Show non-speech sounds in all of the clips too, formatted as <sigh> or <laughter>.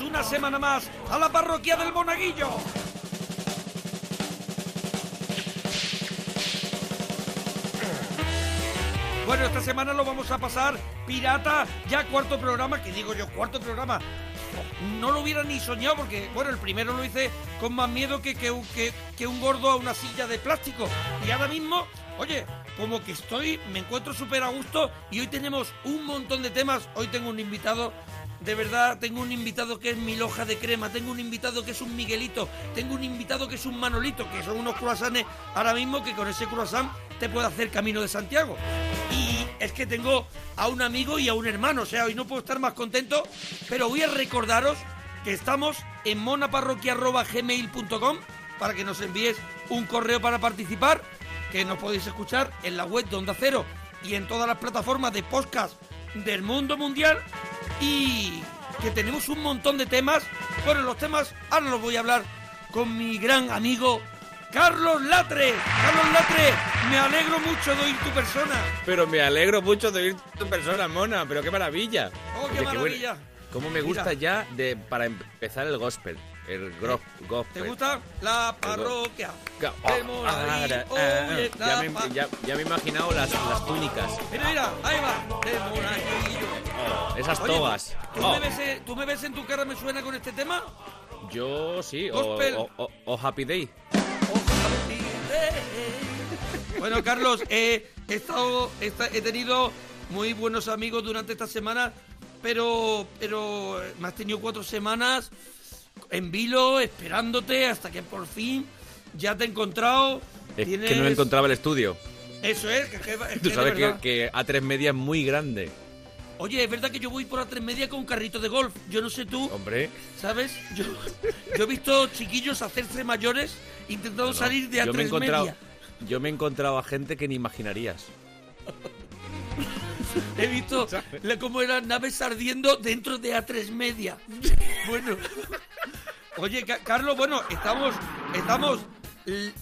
Una semana más a la parroquia del Monaguillo. Bueno, esta semana lo vamos a pasar pirata, ya cuarto programa, que digo yo, cuarto programa. No lo hubiera ni soñado porque, bueno, el primero lo hice con más miedo que, que- que un gordo a una silla de plástico. Y ahora mismo, oye, como que estoy, me encuentro súper a gusto y hoy tenemos un montón de temas. Hoy tengo un invitado, de verdad, tengo un invitado que es mi loja de crema, tengo un invitado que es un Miguelito, tengo un invitado que es un Manolito, que son unos croissants ahora mismo que con ese croissant te puede hacer camino de Santiago. Y es que tengo a un amigo y a un hermano, o sea, hoy no puedo estar más contento, pero voy a recordaros que estamos en monaparroquia.gmail.com para que nos envíes un correo para participar, que nos podéis escuchar en la web de Onda Cero y en todas las plataformas de podcast del mundo mundial y que tenemos un montón de temas. Bueno, los temas ahora los voy a hablar con mi gran amigo Carlos Latre. Carlos Latre, me alegro mucho de oír tu persona. Pero me alegro mucho de oír tu persona, mona, pero qué maravilla. Oh, qué Oye, maravilla. Cómo me gusta Mira. ya de para empezar el gospel, el gro- gospel. ¿Te gusta? La parroquia. Oh, Monaguillo. ah, ah, Oye, ya, la me, ya- ya me he imaginado las, las túnicas, Mira, mira, ahí va. Del Monaguillo. oh, esas Oye, togas. ¿tú, Oh, me ves, eh, ¿Tú me ves en tu cara, me suena con este tema? yo sí, Gospel. o- o- o Happy Day. <laughs> Bueno, Carlos, eh, he, estado, he esta- he tenido muy buenos amigos durante esta semana, pero, pero eh, me has tenido cuatro semanas en vilo, esperándote hasta que por fin ya te he encontrado. Es Tienes- que no encontraba el estudio. Eso es, que, que- Tú sabes que, verdad. que A3 Media es muy grande. Oye, es verdad que yo voy por la tres media con un carrito de golf. Yo no sé tú, Hombre, ¿sabes? Yo, yo he visto chiquillos hacerse mayores intentando no, salir de a yo me he encontrado, media. yo me he encontrado a gente que ni imaginarías. <laughs> He visto <laughs> la- cómo eran naves ardiendo dentro de A3 media. <laughs> Bueno. Oye, Ca- Carlos, bueno, estamos, estamos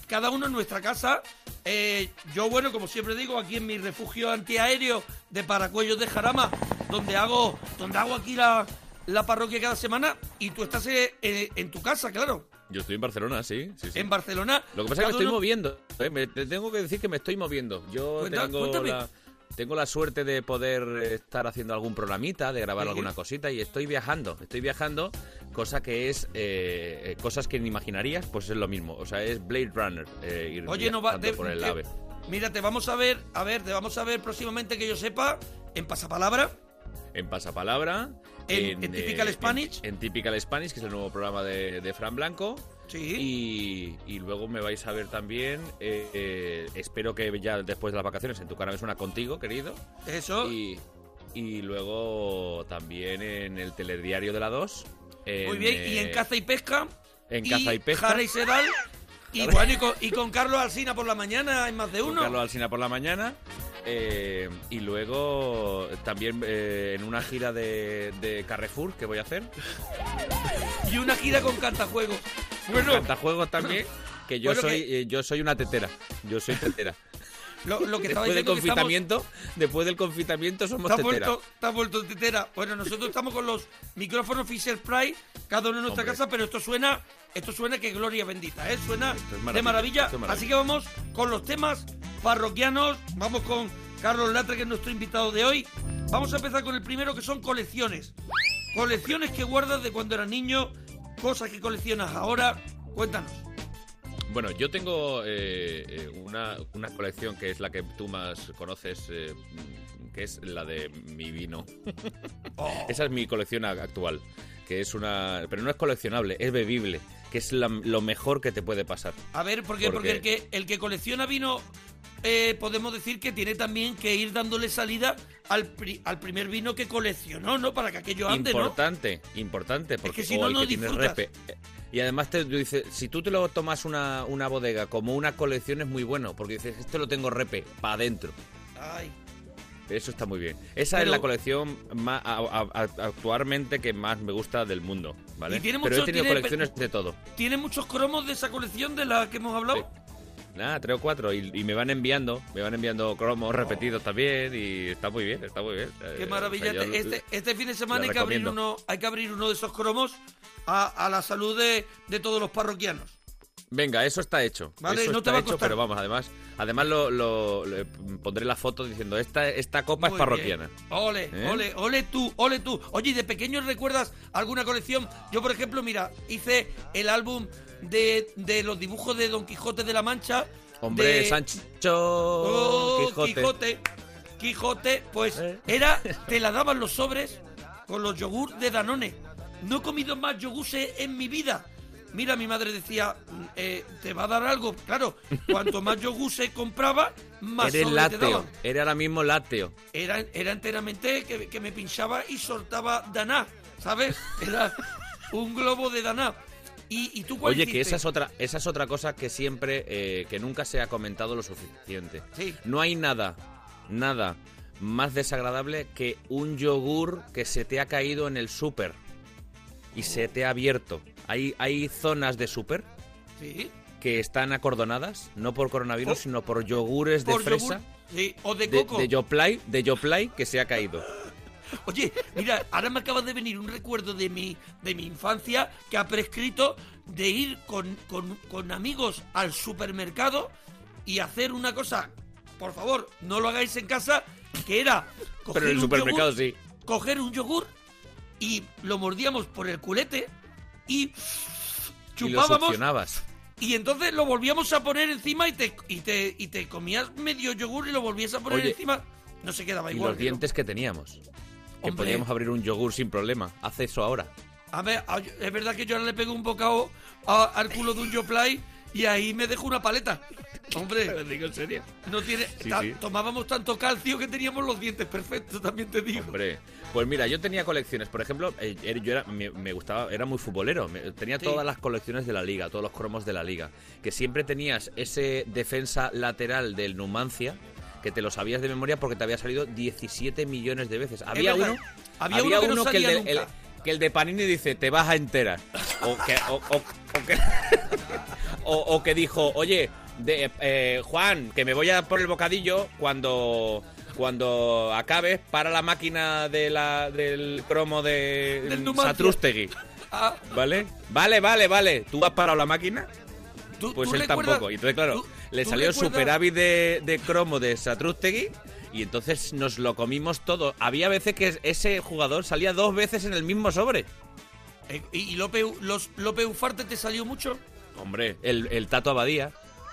cada uno en nuestra casa. Eh, yo, bueno, como siempre digo, aquí en mi refugio antiaéreo de Paracuellos de Jarama, donde hago, donde hago aquí la, la parroquia cada semana, y tú estás eh, en tu casa, claro, Yo estoy en Barcelona, sí, sí, sí. en Barcelona. Lo que pasa es que me estoy uno- moviendo. ¿eh? Me- te tengo que decir que me estoy moviendo. Yo Cuenta- tengo, cuéntame. la, tengo la suerte de poder estar haciendo algún programita, de grabar Sí. alguna cosita y estoy viajando. Estoy viajando, cosa que es eh, cosas que ni imaginarías, pues es lo mismo. O sea, es Blade Runner. eh, ir Oye, no va. de- por el te- AVE. Mira, te vamos a ver, a ver, te vamos a ver próximamente que yo sepa en Pasapalabra. En Pasapalabra. En- en Typical eh, Spanish. En, en Typical Spanish, que es el nuevo programa de, de Fran Blanco. Sí. Y, y luego me vais a ver también, eh, eh, espero que ya después de las vacaciones, en tu cara me suena contigo, querido. Eso. Y, y luego también en el telediario de la 2. Muy bien. Y en eh, caza y pesca. en Caza y Pesca. Jara y Sedal. Y bueno, y con, y con Carlos Alsina por la mañana hay más de con uno. Carlos Alsina por la mañana. eh, y luego también eh, en una gira de, de Carrefour que voy a hacer. <laughs> Y una gira con Cantajuegos. Bueno, Cantajuegos también. Que yo Bueno, soy eh, yo soy una tetera. Yo soy tetera. <laughs> lo, lo que después del diciendo que estamos- confitamiento, después del confitamiento somos has tetera. vuelto, has vuelto tetera. Bueno, nosotros estamos con los micrófonos Fisher Price, cada uno en nuestra Hombre. casa, pero esto suena, esto suena que gloria bendita, ¿eh? Suena de maravilla, es. Así que vamos con los temas parroquianos. Vamos con Carlos Latre, que es nuestro invitado de hoy. Vamos a empezar con el primero, que son colecciones. Colecciones que guardas de cuando eras niño, cosas que coleccionas ahora. Cuéntanos. Bueno, yo tengo eh, eh, una, una colección que es la que tú más conoces, eh, que es la de mi vino. <laughs> Oh. Esa es mi colección a- actual, que es una... Pero no es coleccionable, es bebible, que es la- lo mejor que te puede pasar. A ver, porque, porque el, que, el que colecciona vino, eh, podemos decir que tiene también que ir dándole salida al, pri- al primer vino que coleccionó, ¿no? Para que aquello ande, ¿no? Importante, importante, porque que si o no, el no que tiene disfrutas. repe. Y además te dice, si tú te lo tomas una, una bodega como una colección es muy bueno, porque dices, esto lo tengo repe, para adentro. Ay, Eso está muy bien. Esa Pero- es la colección más, a- a- a- actualmente que más me gusta del mundo, ¿vale? Y tiene Pero mucho- he tenido tiene- colecciones de todo. ¿Tiene muchos cromos de esa colección de la que hemos hablado? Nada, tres o cuatro. Y, y me van enviando, me van enviando cromos repetidos también y está muy bien, está muy bien. Eh, Qué maravilla. o sea, yo- este, este fin de semana hay que, abrir uno, hay que abrir uno de esos cromos a, a la salud de, de todos los parroquianos. Venga, eso está hecho. Vale, eso no te está a hecho, costar. pero vamos, además, además lo, pondré la foto diciendo esta esta copa Muy es parroquiana. bien. Ole, ¿Eh? ole, ole tú, ole tú. Oye, ¿y de pequeño recuerdas alguna colección? Yo, por ejemplo, mira, hice el álbum de, de los dibujos de Don Quijote de la Mancha. Hombre, de- Sancho Oh, Quijote. Quijote. Quijote, pues Eh. era, te la daban los sobres con los yogur de Danone. No he comido más yogures en mi vida. Mira, mi madre decía, mm, eh, ¿te va a dar algo? Claro, cuanto más yogur se compraba, más Eres sobres te lácteo, daban. eres ahora mismo lácteo. Era, era enteramente que, que me pinchaba y soltaba daná, ¿sabes? Era un globo de daná. ¿Y, y tú cuál Oye, que hiciste? esa es otra, esa es otra cosa que siempre, eh, que nunca se ha comentado lo suficiente. Sí. No hay nada, nada más desagradable que un yogur que se te ha caído en el súper y se te ha abierto. Hay, hay zonas de súper Sí. que están acordonadas, no por coronavirus, Oh. sino por yogures de Por fresa, yogur, sí, o de de, coco. de Yoplait, de Yoplait que se ha caído. <laughs> Oye, mira, ahora me acaba de venir un recuerdo de mi, de mi infancia que ha prescrito de ir con, con- con amigos al supermercado y hacer una cosa, por favor, no lo hagáis en casa, que era coger Pero en el un supermercado yogur, sí. coger un yogur y lo mordíamos por el culete y Y chupábamos y entonces lo volvíamos a poner encima y te, y te, y te comías medio yogur y lo volvías a poner Oye, encima. No se quedaba Y igual. los que no. dientes que teníamos. Que Hombre. podíamos abrir un yogur sin problema. Haz eso ahora. A ver, es verdad que yo ahora le pego un bocado a- al culo de un Yoplay y ahí me dejo una paleta. Hombre, <laughs> digo en serio. no tiene. Sí, ta- sí. Tomábamos tanto calcio que teníamos los dientes perfectos, también te digo. Hombre, pues mira, yo tenía colecciones. Por ejemplo, eh, era- yo era, me, me gustaba, era muy futbolero. me- tenía Sí. todas las colecciones de la liga, todos los cromos de la liga. Que siempre tenías ese defensa lateral del Numancia, que te lo sabías de memoria porque te había salido 17 millones de veces. Había uno, Había uno que no que, el de, el- que el de Panini dice, te vas a enterar. O que, o, o- o que, <laughs> o- o que dijo, oye, de, eh, Juan, que me voy a por el bocadillo cuando cuando acabes para la máquina de la, del cromo de Del Numancia. Satrústegui. <laughs> Ah, ¿Vale? Vale, vale, vale. ¿Tú has parado la máquina? ¿tú- Pues tú él recuerdas- tampoco. Y entonces, claro, tú- le salió el superávit de, de cromo de Satrústegui y entonces nos lo comimos todo. Había veces que ese jugador salía dos veces en el mismo sobre. Eh, ¿Y, y Lope, los, Lope Ufarte te salió mucho? Hombre, el, el Tato Abadía.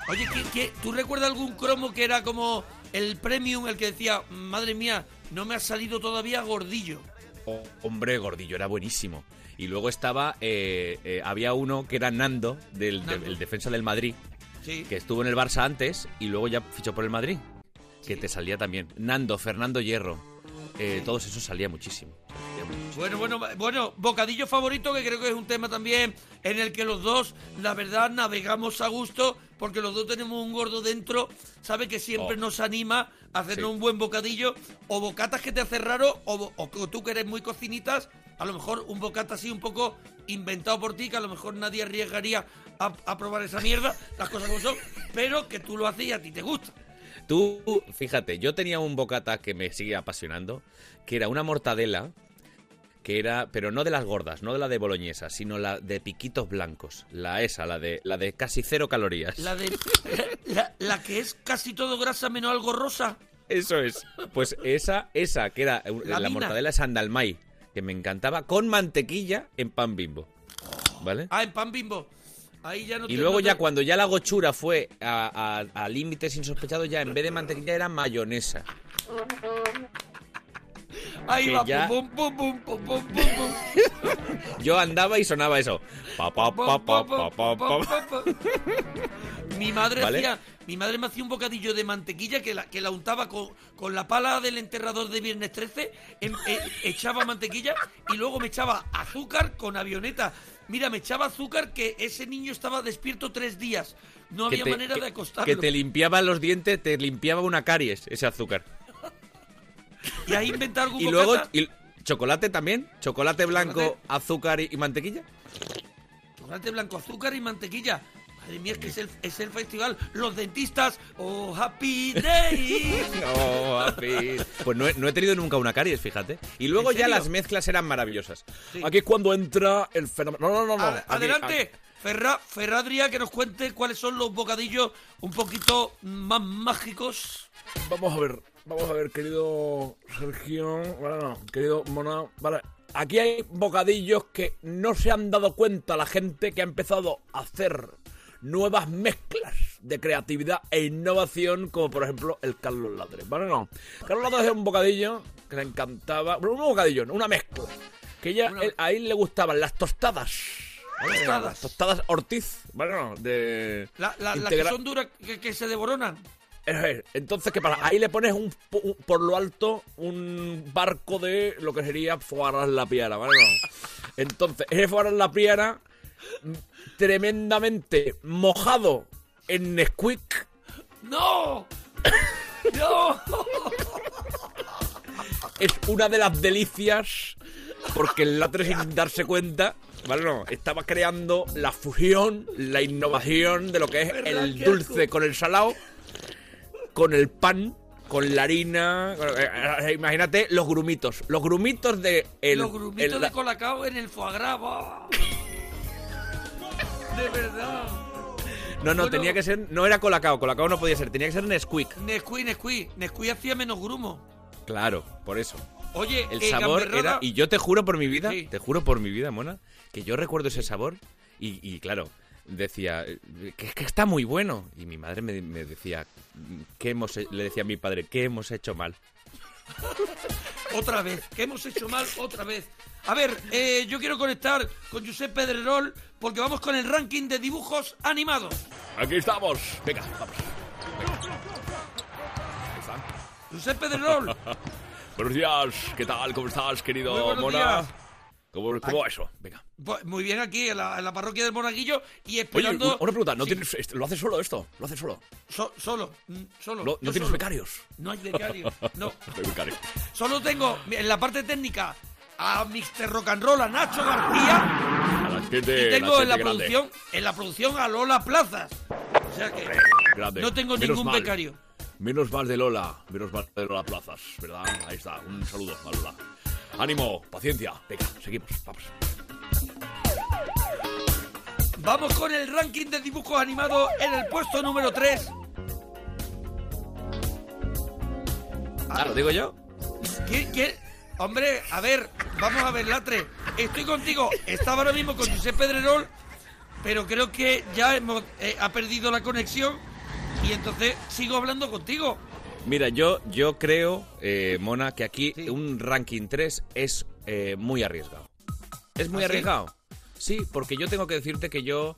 Oye, ¿qué, qué- tú recuerdas algún cromo que era como el premium, el que decía, madre mía, no me ha salido todavía gordillo? Oh, hombre, Gordillo era buenísimo. Y luego estaba, eh, eh, había uno que era Nando, del, de- el defensa del Madrid, Sí. que estuvo en el Barça antes y luego ya fichó por el Madrid. Que te salía también. Nando, Fernando Hierro. Eh, todos esos salía muchísimo. Salía muchísimo. Bueno, bueno, bueno, bocadillo favorito, que creo que es un tema también en el que los dos, la verdad, navegamos a gusto, porque los dos tenemos un gordo dentro, sabe que siempre Oh. nos anima a hacernos Sí. un buen bocadillo, o bocatas que te hace raro, o, tú que eres muy cocinitas, a lo mejor un bocata así un poco inventado por ti, que a lo mejor nadie arriesgaría a, a probar esa mierda, las cosas como son, pero que tú lo haces y a ti te gusta. Tú, fíjate, yo tenía un bocata que me sigue apasionando, que era una mortadela, que era, pero no de las gordas, no de la de boloñesa, sino la de piquitos blancos. La esa, la de, la de casi cero calorías. La de <laughs> la, la que es casi todo grasa menos algo rosa. Eso es. Pues esa, esa, que era uh, La la, mortadela de Sandalmay, que me encantaba, con mantequilla en pan bimbo. ¿Vale? Ah, en pan bimbo. Ahí ya no Y luego ya cuando ya la gochura fue a, a- a límites insospechados, ya en vez de mantequilla era mayonesa. <laughs> Ahí va, ya- pum, pum, pum, pum, pum, pum, pum. <laughs> Yo andaba y sonaba eso. Pa, pa, pa. Mi madre ¿Vale? hacía, mi madre me hacía un bocadillo de mantequilla que la, que la untaba con, con la pala del enterrador de Viernes 13, em- e- echaba mantequilla y luego me echaba azúcar con avioneta. Mira, me echaba azúcar que ese niño estaba despierto tres días. No había te- manera que- de acostarlo. Que te limpiaba los dientes, te limpiaba una caries, ese azúcar. <laughs> Y ahí inventar algún Y luego, y- ¿chocolate también? ¿Chocolate blanco, Chocolate. azúcar y, y mantequilla? Chocolate blanco, azúcar y mantequilla. Madre mía, es que es el, es el festival. Los dentistas, oh, happy day. <laughs> Oh, happy. Pues no he, no he tenido nunca una caries, fíjate. Y luego ¿En ya las mezclas eran maravillosas. Sí. Aquí es cuando entra el fenómeno. No, no, no, no. Ad- Aquí- adelante, Ferra, Ferradria, que nos cuente cuáles son los bocadillos un poquito más mágicos. Vamos a ver, vamos a ver, querido Sergio, bueno, querido Mona, vale. Aquí hay bocadillos que no se han dado cuenta la gente que ha empezado a hacer nuevas mezclas de creatividad e innovación, como por ejemplo el Carlos Ladre. ¿Vale? No. Carlos Ladre es un bocadillo que le encantaba, bueno, un bocadillo, no, una mezcla. Que ella, él- a él le gustaban las tostadas. Tostadas. Las tostadas Ortiz, ¿vale? No, de... La- la- las que son duras, que, que se devoronan. Entonces, ¿qué pasa? Ahí le pones un, un- por lo alto un barco de lo que sería Foaras la Piara, ¿vale? No. Entonces, ese Foaras la Piara, tremendamente mojado en Nesquik, ¡No! ¡No! es una de las delicias, porque el latre sin darse cuenta, ¿vale? No, estaba creando la fusión, la innovación de lo que es el dulce con el salado, con el pan, con la harina. con- eh, eh, imagínate los grumitos, los grumitos de el, Los grumitos el- de colacao en el foie gras. De verdad. No, no, Bueno. tenía que ser. No era colacao, colacao no podía ser, tenía que ser Nesquik. Nesquí, Nesquí. Nesquí hacía menos grumo. Claro, por eso. Oye, El eh, sabor Gamberrada- era. Y yo te juro por mi vida, Sí. te juro por mi vida, mona, que yo recuerdo ese sabor y, y claro, decía eh, que, que está muy bueno. Y mi madre me, me decía, ¿qué hemos, he-?" le decía a mi padre, ¿qué hemos hecho mal? <laughs> Otra vez, que hemos hecho mal otra vez. A ver, eh, yo quiero conectar con Josep Pedrerol porque vamos con el ranking de dibujos animados. Aquí estamos. Venga, vamos. Josep Pedrerol, <laughs> Buenos días. ¿Qué tal? ¿Cómo estás, querido Muy Mona? días. ¿Cómo, cómo va eso? Venga. pues, muy bien aquí en la, en la parroquia del Monaguillo y Oye, esperando... una pregunta. ¿No Sí, tienes, ¿Lo haces solo esto? ¿Lo haces solo? so- solo, mm, solo. ¿No, no tienes solo. becarios? No hay becario, no. <laughs> No becarios. Solo tengo en la parte técnica a Mr. Rock and Roll, a Nacho García, A la gente, y tengo la en la grande. producción, en la producción a Lola Plazas. O sea que Grande. no tengo Menos ningún mal. becario. Menos mal de Lola, menos mal de Lola Plazas, ¿verdad? Ahí está, un saludo a Lola. Ánimo, paciencia. Venga, seguimos, vamos. Vamos con el ranking de dibujos animados en el puesto número 3. Ah, ¿lo digo yo? ¿Quién, quién? Hombre, a ver, vamos a ver, Latre. Estoy contigo. Estaba ahora mismo con José Pedrerol, pero creo que ya hemos, eh, ha perdido la conexión y entonces sigo hablando contigo. Mira, yo, yo creo, eh, Mona, que aquí Sí. un ranking 3 es eh, muy arriesgado. ¿Es muy ¿Ah, sí? arriesgado? Sí, porque yo tengo que decirte que yo...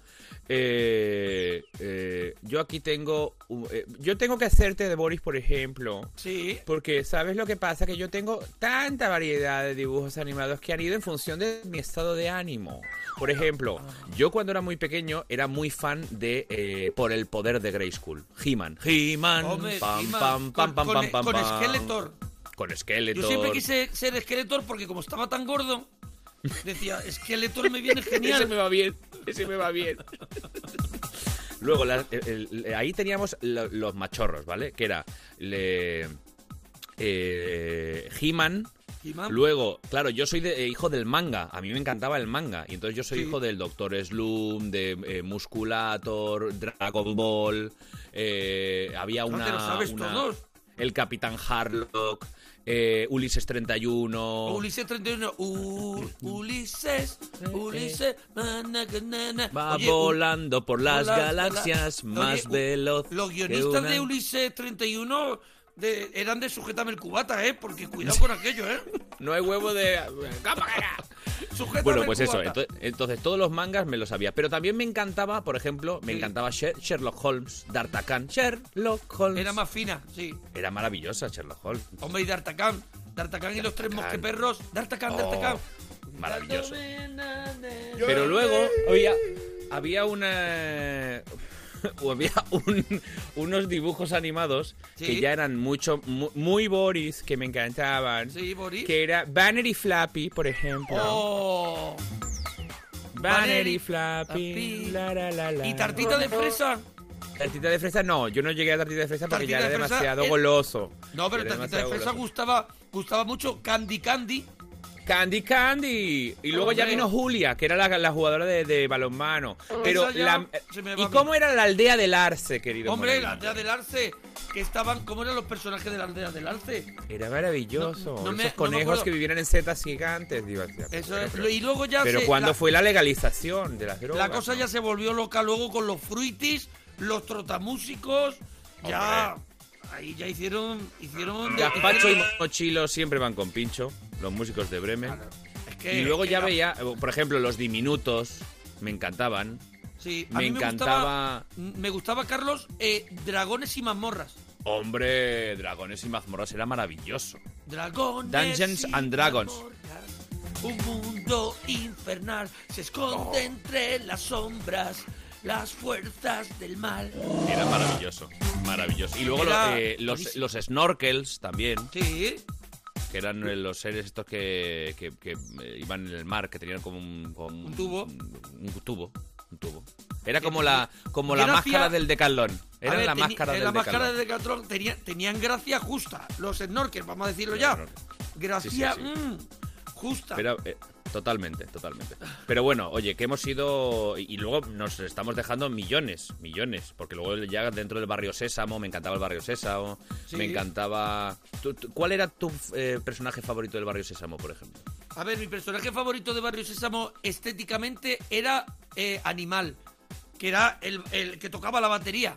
eh, eh, yo aquí tengo... un- eh, yo tengo que hacerte de Boris, por ejemplo. Sí. Porque, ¿sabes lo que pasa? Que yo tengo tanta variedad de dibujos animados que han ido en función de mi estado de ánimo. Por ejemplo, yo cuando era muy pequeño era muy fan de eh, Por el poder de Grayskull. He-Man. He-Man. Pam, He-Man, pam, pam, con- pam, con- pam, pam, con pam. Skeletor. Con Skeletor. Yo siempre quise ser Skeletor porque como estaba tan gordo, decía, Skeletor me viene <laughs> Ese genial. me va bien. Ese me va bien. Luego, la- el- el- ahí teníamos lo- los machorros, ¿vale? Que era le, eh, He-Man. Luego, claro, yo soy de- eh, hijo del manga. A mí me encantaba el manga. Y entonces yo soy Sí. hijo del Doctor Slum, de eh, Musculator, Dragon Ball. eh, había Ah, una. te lo sabes una- todos. El Capitán Harlock. Eh, Ulises 31. Ulises 31. U- <laughs> Ulises, Ulises. Va Oye, volando por las galaxias más Oye, veloz. Los guionistas una- de Ulises 31, de, eran de sujétame el cubata, ¿eh? Porque cuidado <laughs> con aquello, ¿eh? No hay huevo de... Bueno, pues eso, entonces todos los mangas me los sabía. Pero también me encantaba, por ejemplo, me Sí. encantaba Sher- Sherlock Holmes, D'Artagnan. Sherlock Holmes. Era más fina, sí. Era maravillosa Sherlock Holmes. Hombre, y D'Artagnan. D'Artagnan y los tres mosqueperros. D'Artagnan, Oh, D'Artagnan. maravilloso. Pero luego había, había una... <laughs> había un- unos dibujos animados Sí. que ya eran mucho mu- muy Boris, que me encantaban. Sí, Boris. Que era Banner y Flappy, por ejemplo. Oh. Banner y Flappy. La, la, la, la. ¿Y tartita de fresa? Tartita de fresa no, yo no llegué a tartita de fresa porque ya era de demasiado es- goloso. No, pero tartita de fresa goloso. gustaba, gustaba mucho Candy Candy. Candy Candy. Y luego ya vino Julia, que era la, la jugadora de, de balonmano. Pero ya la- ¿Y cómo era la aldea del Arce, querido? Hombre, la aldea del Arce. Que estaban. ¿Cómo eran los personajes de la aldea del Arce? Era maravilloso. No- no me- Esos conejos que vivían en setas gigantes. Digo, Eso pero, es. pero- y luego ya pero se- ¿cuándo la, fue la legalización de las drogas? la cosa ya se volvió loca luego con los fruitis, los trotamúsicos. Ya. Ahí ya hicieron. hicieron Gazpacho y Mochilo siempre van con pincho, los músicos de Bremen. Es que- Y luego es que ya la- veía, eh, por ejemplo, los diminutos, me encantaban. Sí, a me mí me encantaba- gustaba. Me gustaba, Carlos, eh, Dragones y mazmorras. Hombre, Dragones y Mazmorras era maravilloso. Dragones. Dungeons and Dragons. mazmorras. Un mundo infernal se esconde entre las sombras, las fuerzas del mal. Era maravilloso, maravilloso. Y luego Era eh, los, los snorkels también, Sí, que eran eh, los seres estos que, que- que, eh, iban en el mar, que tenían como un, como Un tubo. Un, un tubo, un tubo. Era como la, como la máscara del decalón. A Era ver, la teni- máscara del la máscara decalón. de Decathlon tenía- tenían gracia justa. Los snorkels, vamos a decirlo ya. Gracia Sí, sí, sí. mm, justa. Pero, eh, totalmente, totalmente. Pero bueno, oye, que hemos ido. Y luego nos estamos dejando millones, millones. Porque luego ya dentro del barrio Sésamo, me encantaba el barrio Sésamo. Sí. Me encantaba. ¿Tú- tú- ¿Cuál era tu eh, personaje favorito del barrio Sésamo, por ejemplo? A ver, mi personaje favorito de Barrio Sésamo estéticamente era eh, Animal, que era el, el que tocaba la batería.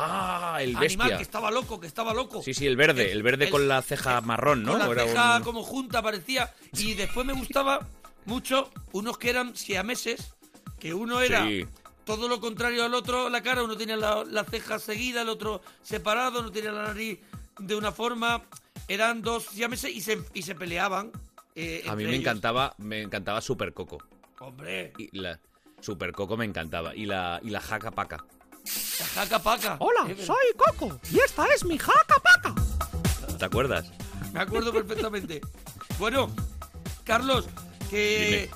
Ah, el Animal, bestia. que estaba loco, que estaba loco. Sí, sí, el verde, El- el verde el- con la ceja marrón, ¿no? Con la Era ceja un- como junta parecía. Y después me gustaba mucho unos que eran siameses, que uno era Sí. todo lo contrario al otro, la cara, uno tenía la, la ceja seguida, el otro separado, uno tenía la nariz de una forma. Eran dos siameses y se, y se peleaban. eh, A mí me ellos. encantaba, me encantaba Super Coco. Hombre, Y la Super Coco me encantaba. Y la, y la Jaca Paca. La jaca paca. Hola, verdad. soy Coco y esta es mi jaca paca. ¿Te acuerdas? Me acuerdo perfectamente. Bueno, Carlos, que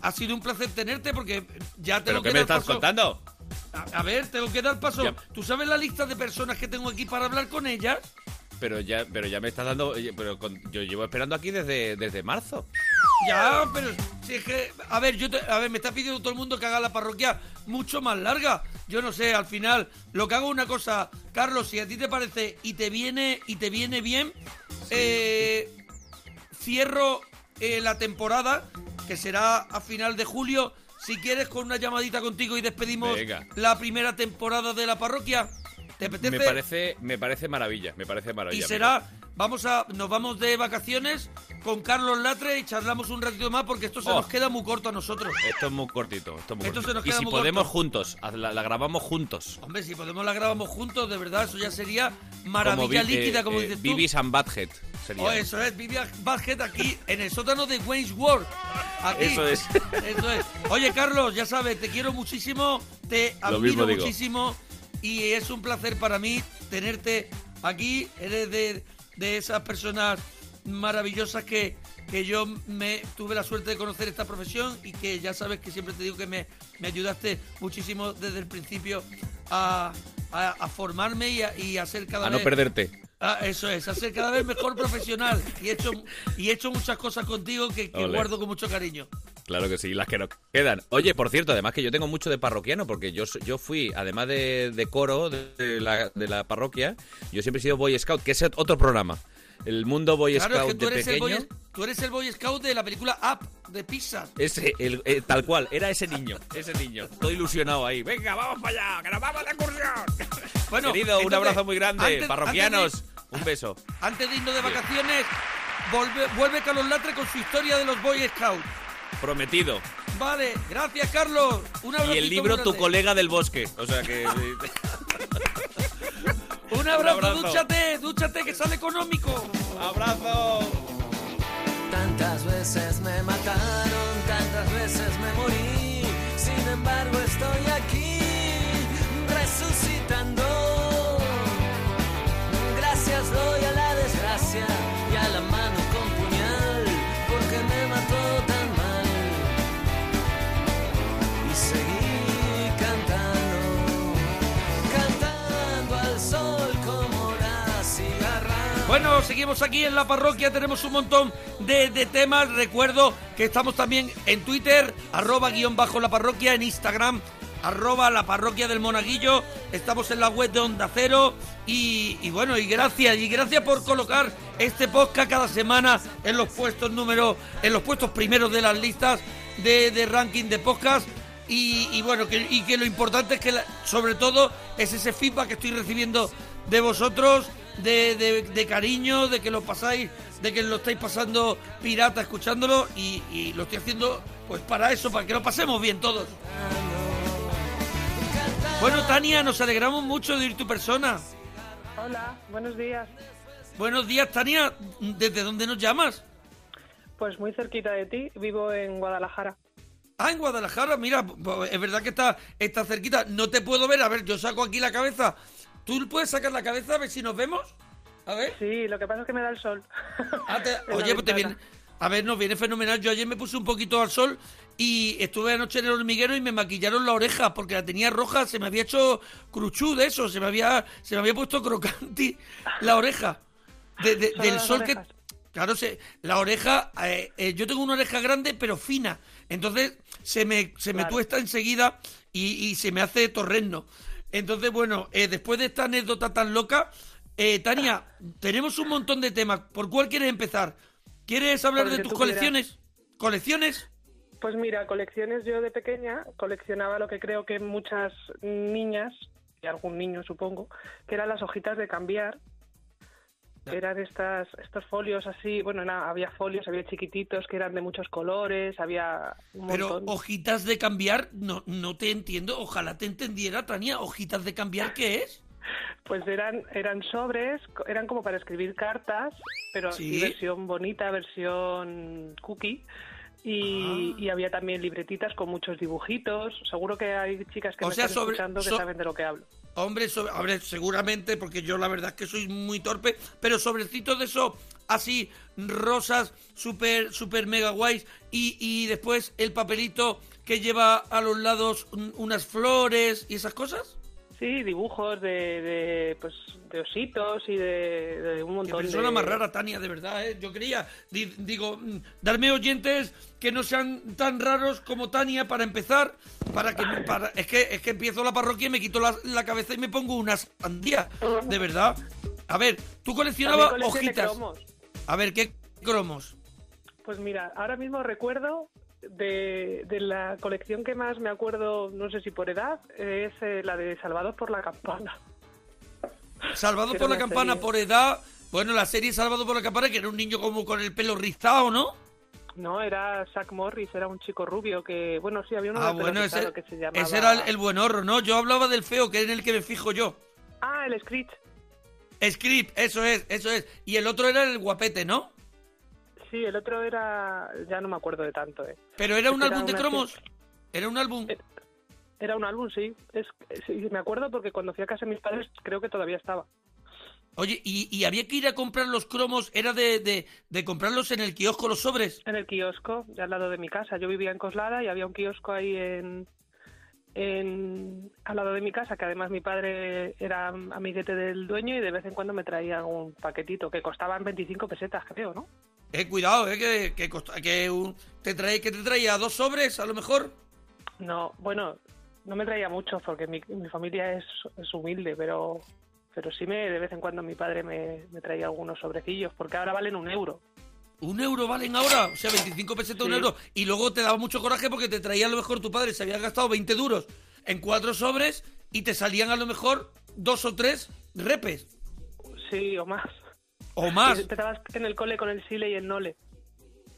ha sido un placer tenerte porque ya tengo ¿Pero qué que me estás paso. contando? A, a ver, tengo que dar paso. Ya. ¿Tú sabes la lista de personas que tengo aquí para hablar con ellas? Pero ya, pero ya me estás dando. Pero con- yo llevo esperando aquí desde, desde marzo. Ya, pero si es que, a ver, yo te- a ver, me está pidiendo todo el mundo que haga la parroquia mucho más larga. Yo no sé, al final, lo que hago es una cosa, Carlos, si a ti te parece y te viene y te viene bien, eh, cierro eh, la temporada, que será a final de julio. Si quieres, con una llamadita contigo y despedimos Venga. la primera temporada de la parroquia. ¿Te apetece? Me parece, me parece maravilla, me parece Y maravilla. será, vamos a, nos vamos de vacaciones con Carlos Latre y charlamos un ratito más porque esto se Oh. nos queda muy corto a nosotros. Esto es muy cortito. Esto, es muy Esto se nos y queda si muy podemos corto. juntos, la, la grabamos juntos. Hombre, si podemos la grabamos juntos, de verdad, eso ya sería Como maravilla Bi- líquida, eh, como eh, dices tú. Bibis and Butthead sería. Oh, eso es, Vivian Basket aquí en el sótano de Wayne's World. Aquí. Eso es. Eso es. Oye, Carlos, ya sabes, te quiero muchísimo, te admiro digo. Y es un placer para mí tenerte aquí. Eres de, de esas personas maravillosas que, que yo me tuve la suerte de conocer esta profesión y que ya sabes que siempre te digo que me, me ayudaste muchísimo desde el principio a, a- a formarme y a, y a ser cada a no vez perderte. Ah, eso es, a ser cada vez mejor profesional. Y he hecho, y he hecho muchas cosas contigo que, guardo con mucho cariño. Claro que sí, las que nos quedan. Oye, por cierto, además que yo tengo mucho de parroquiano, porque yo, yo fui, además de, de coro de, la, de la parroquia, yo siempre he sido Boy Scout, que es otro programa. El mundo Boy Claro, es Scout que tú de eres, el pequeño. boy, tú eres el Boy Scout de la película Up, de Pixar. Ese, el, eh, tal cual, era ese niño, ese niño. Estoy ilusionado ahí. Venga, vamos para allá, que nos vamos de excursión. Bueno, Querido, un abrazo muy grande, antes- parroquianos. antes de- Un beso. Antes de irnos de vacaciones, vuelve, vuelve Carlos Latre con su historia de los Boy Scouts. Prometido. Vale, gracias Carlos. Un Y abracito el libro Tu colega del bosque. O sea que... <laughs> Un abrazo, abrazo. dúchate, dúchate que sale económico. ¡Abrazo! Tantas veces me mataron, tantas veces me morí. Sin embargo, estoy aquí resucitando. Gracias doy a la desgracia y a la mano con puñal, porque me mató tan mal. Y seguí cantando, cantando al sol como la cigarra. Bueno, seguimos aquí en la parroquia, tenemos un montón de, de temas. Recuerdo que estamos también en Twitter, arroba guion bajo la parroquia, en Instagram, arroba la parroquia del monaguillo. Estamos en la web de Onda Cero. Y, bueno, y gracias, y gracias por colocar este podcast cada semana en los puestos número, en los puestos primeros de las listas de, de ranking de podcast. Y, y bueno, que, y que lo importante es que sobre todo es ese feedback que estoy recibiendo de vosotros, de, de- de cariño, de que lo pasáis, de que lo estáis pasando pirata escuchándolo y, y lo estoy haciendo pues para eso, para que lo pasemos bien todos. Bueno, Tania, nos alegramos mucho de ir tu persona. Hola, buenos días. Buenos días, Tania. ¿Desde dónde nos llamas? Pues muy cerquita de ti, vivo en Guadalajara. Ah, en Guadalajara, mira, pues, es verdad que está, está cerquita. No te puedo ver, a ver, yo saco aquí la cabeza. ¿Tú puedes sacar la cabeza a ver si nos vemos? A ver. Sí, lo que pasa es que me da el sol. Ah, te- <laughs> oye, pues te viene. A ver, nos viene fenomenal. Yo ayer me puse un poquito al sol y estuve anoche en el hormiguero y me maquillaron la oreja porque la tenía roja. Se me había hecho cruchú de eso. Se me había, se me había puesto crocanti <laughs> la oreja. De- de- del sol orejas. que. Claro, se, la oreja. eh, eh, yo tengo una oreja grande pero fina. Entonces se me, se me Claro. tuesta enseguida y, y se me hace torreno. Entonces, bueno, eh, después de esta anécdota tan loca, eh, Tania, tenemos un montón de temas. ¿Por cuál quieres empezar? ¿Quieres hablar de tus quieras. colecciones? Pues mira, colecciones yo de pequeña coleccionaba lo que creo que muchas niñas, y algún niño supongo, que eran las hojitas de cambiar. Eran estas, estos folios así, bueno, era- había folios, había chiquititos que eran de muchos colores, había un Pero montón. hojitas de cambiar, no, no te entiendo. Ojalá te entendiera, Tania. ¿Hojitas de cambiar qué es? Pues eran, eran sobres, eran como para escribir cartas, pero Sí. sí, versión bonita, versión cookie. Y, Ah. y había también libretitas con muchos dibujitos. Seguro que hay chicas que O me sea, están sobre- escuchando que so- saben de lo que hablo. Hombre, sobre, seguramente, porque yo la verdad es que soy muy torpe, pero sobrecitos de eso, así, rosas, súper, súper mega guays, y, y después el papelito que lleva a los lados un- unas flores y esas cosas. Sí, dibujos de, de, pues, de ositos y de, de un Qué montón persona de... más rara, Tania, de verdad, ¿eh? Yo quería, di- digo, mm, darme oyentes que no sean tan raros como Tania para empezar, para que, para, es que, es que empiezo la parroquia y me quito la, la cabeza y me pongo una sandía, de verdad. A ver, tú coleccionabas hojitas. cromos. A ver, ¿qué cromos? Pues mira, ahora mismo recuerdo de, de la colección que más me acuerdo, no sé si por edad, es eh, la de Salvados por la Campana. Salvado Era por la campana serie. por edad. Bueno, la serie Salvado por la campana, que era un niño como con el pelo rizado, ¿no? No, era Zack Morris, era un chico rubio que, bueno, sí, había uno Ah, bueno, ese, que se llamaba... ese era el, el buen horror, ¿no? Yo hablaba del feo, que es en el que me fijo yo. Ah, el Screech. Script, eso es, eso es. Y el otro era el guapete, ¿no? Sí, el otro era... ya no me acuerdo de tanto, eh. Pero era un Era álbum de cromos. Era un álbum. Eh, Era un álbum, sí. Es, sí, me acuerdo porque cuando fui a casa de mis padres creo que todavía estaba. Oye, y, y había que ir a comprar los cromos, era de, de, de comprarlos en el kiosco, los sobres. En el kiosco, ya al lado de mi casa. Yo vivía en Coslada y había un kiosco ahí en, en al lado de mi casa, que además mi padre era amiguete del dueño y de vez en cuando me traía algún paquetito que costaban 25 pesetas, creo, ¿no? Eh, cuidado, eh, que, que, costa- que un- te trae, que te traía dos sobres, a lo mejor. No, bueno, no me traía mucho porque mi, mi familia es, es humilde, pero pero sí me de vez en cuando mi padre me, me traía algunos sobrecillos, porque ahora valen un euro. Un euro valen ahora, o sea, 25 pesetas, un Sí. euro. Y luego te daba mucho coraje porque te traía a lo mejor tu padre, se había gastado 20 duros en cuatro sobres y te salían a lo mejor dos o tres repes. Sí, o más. O más. Empezabas en el cole con el sile y el nole.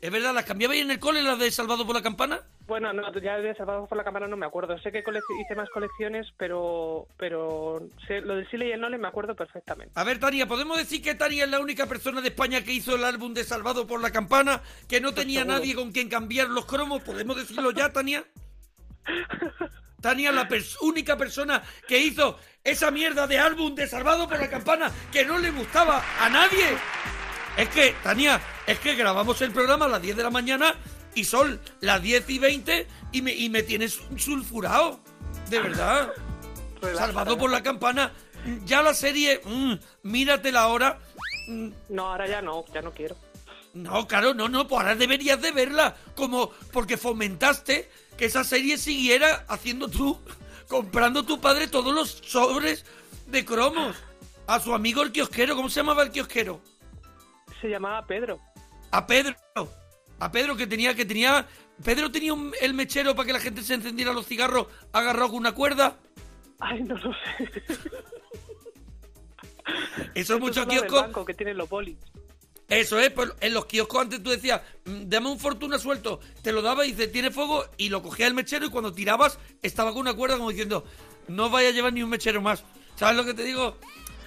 ¿Es verdad? ¿Las cambiabais en el cole, las de Salvado por la Campana? Bueno, no, ya de Salvados por la Cámara no me acuerdo. Sé que hice más colecciones, pero pero sé- lo del Sile y el Nole me acuerdo perfectamente. A ver, Tania, ¿podemos decir que Tania es la única persona de España que hizo el álbum de Salvado por la Campana? Que no tenía seguro. nadie con quien cambiar los cromos. ¿Podemos decirlo ya, Tania? <laughs> Tania, la pers- única persona que hizo esa mierda de álbum de Salvado por la Campana que no le gustaba a nadie. Es que, Tania, es que grabamos el programa a las 10 de la mañana y son las 10 y 20 y me, y me tienes sulfurado. De verdad. Salvado por la Campana. Ya la serie, mm, míratela ahora. Mm, No, ahora ya no, ya no quiero. no, claro, no, no, pues ahora deberías de verla. Como porque fomentaste que esa serie siguiera haciendo tú, <laughs> comprando tu padre todos los sobres de cromos. A su amigo el kiosquero, ¿cómo se llamaba el kiosquero? Se llamaba Pedro. A Pedro. A Pedro que tenía, que tenía. Pedro tenía un- el mechero para que la gente se encendiera los cigarros agarrado con una cuerda. Ay, no lo sé. Eso es mucho kiosco. que tienen los bolis. Eso es, pues en los kioscos antes tú decías, "Mm, dame un fortuna suelto, te lo daba y dice, tiene fuego, y lo cogía el mechero y cuando tirabas estaba con una cuerda como diciendo, no vaya a llevar ni un mechero más. ¿Sabes lo que te digo?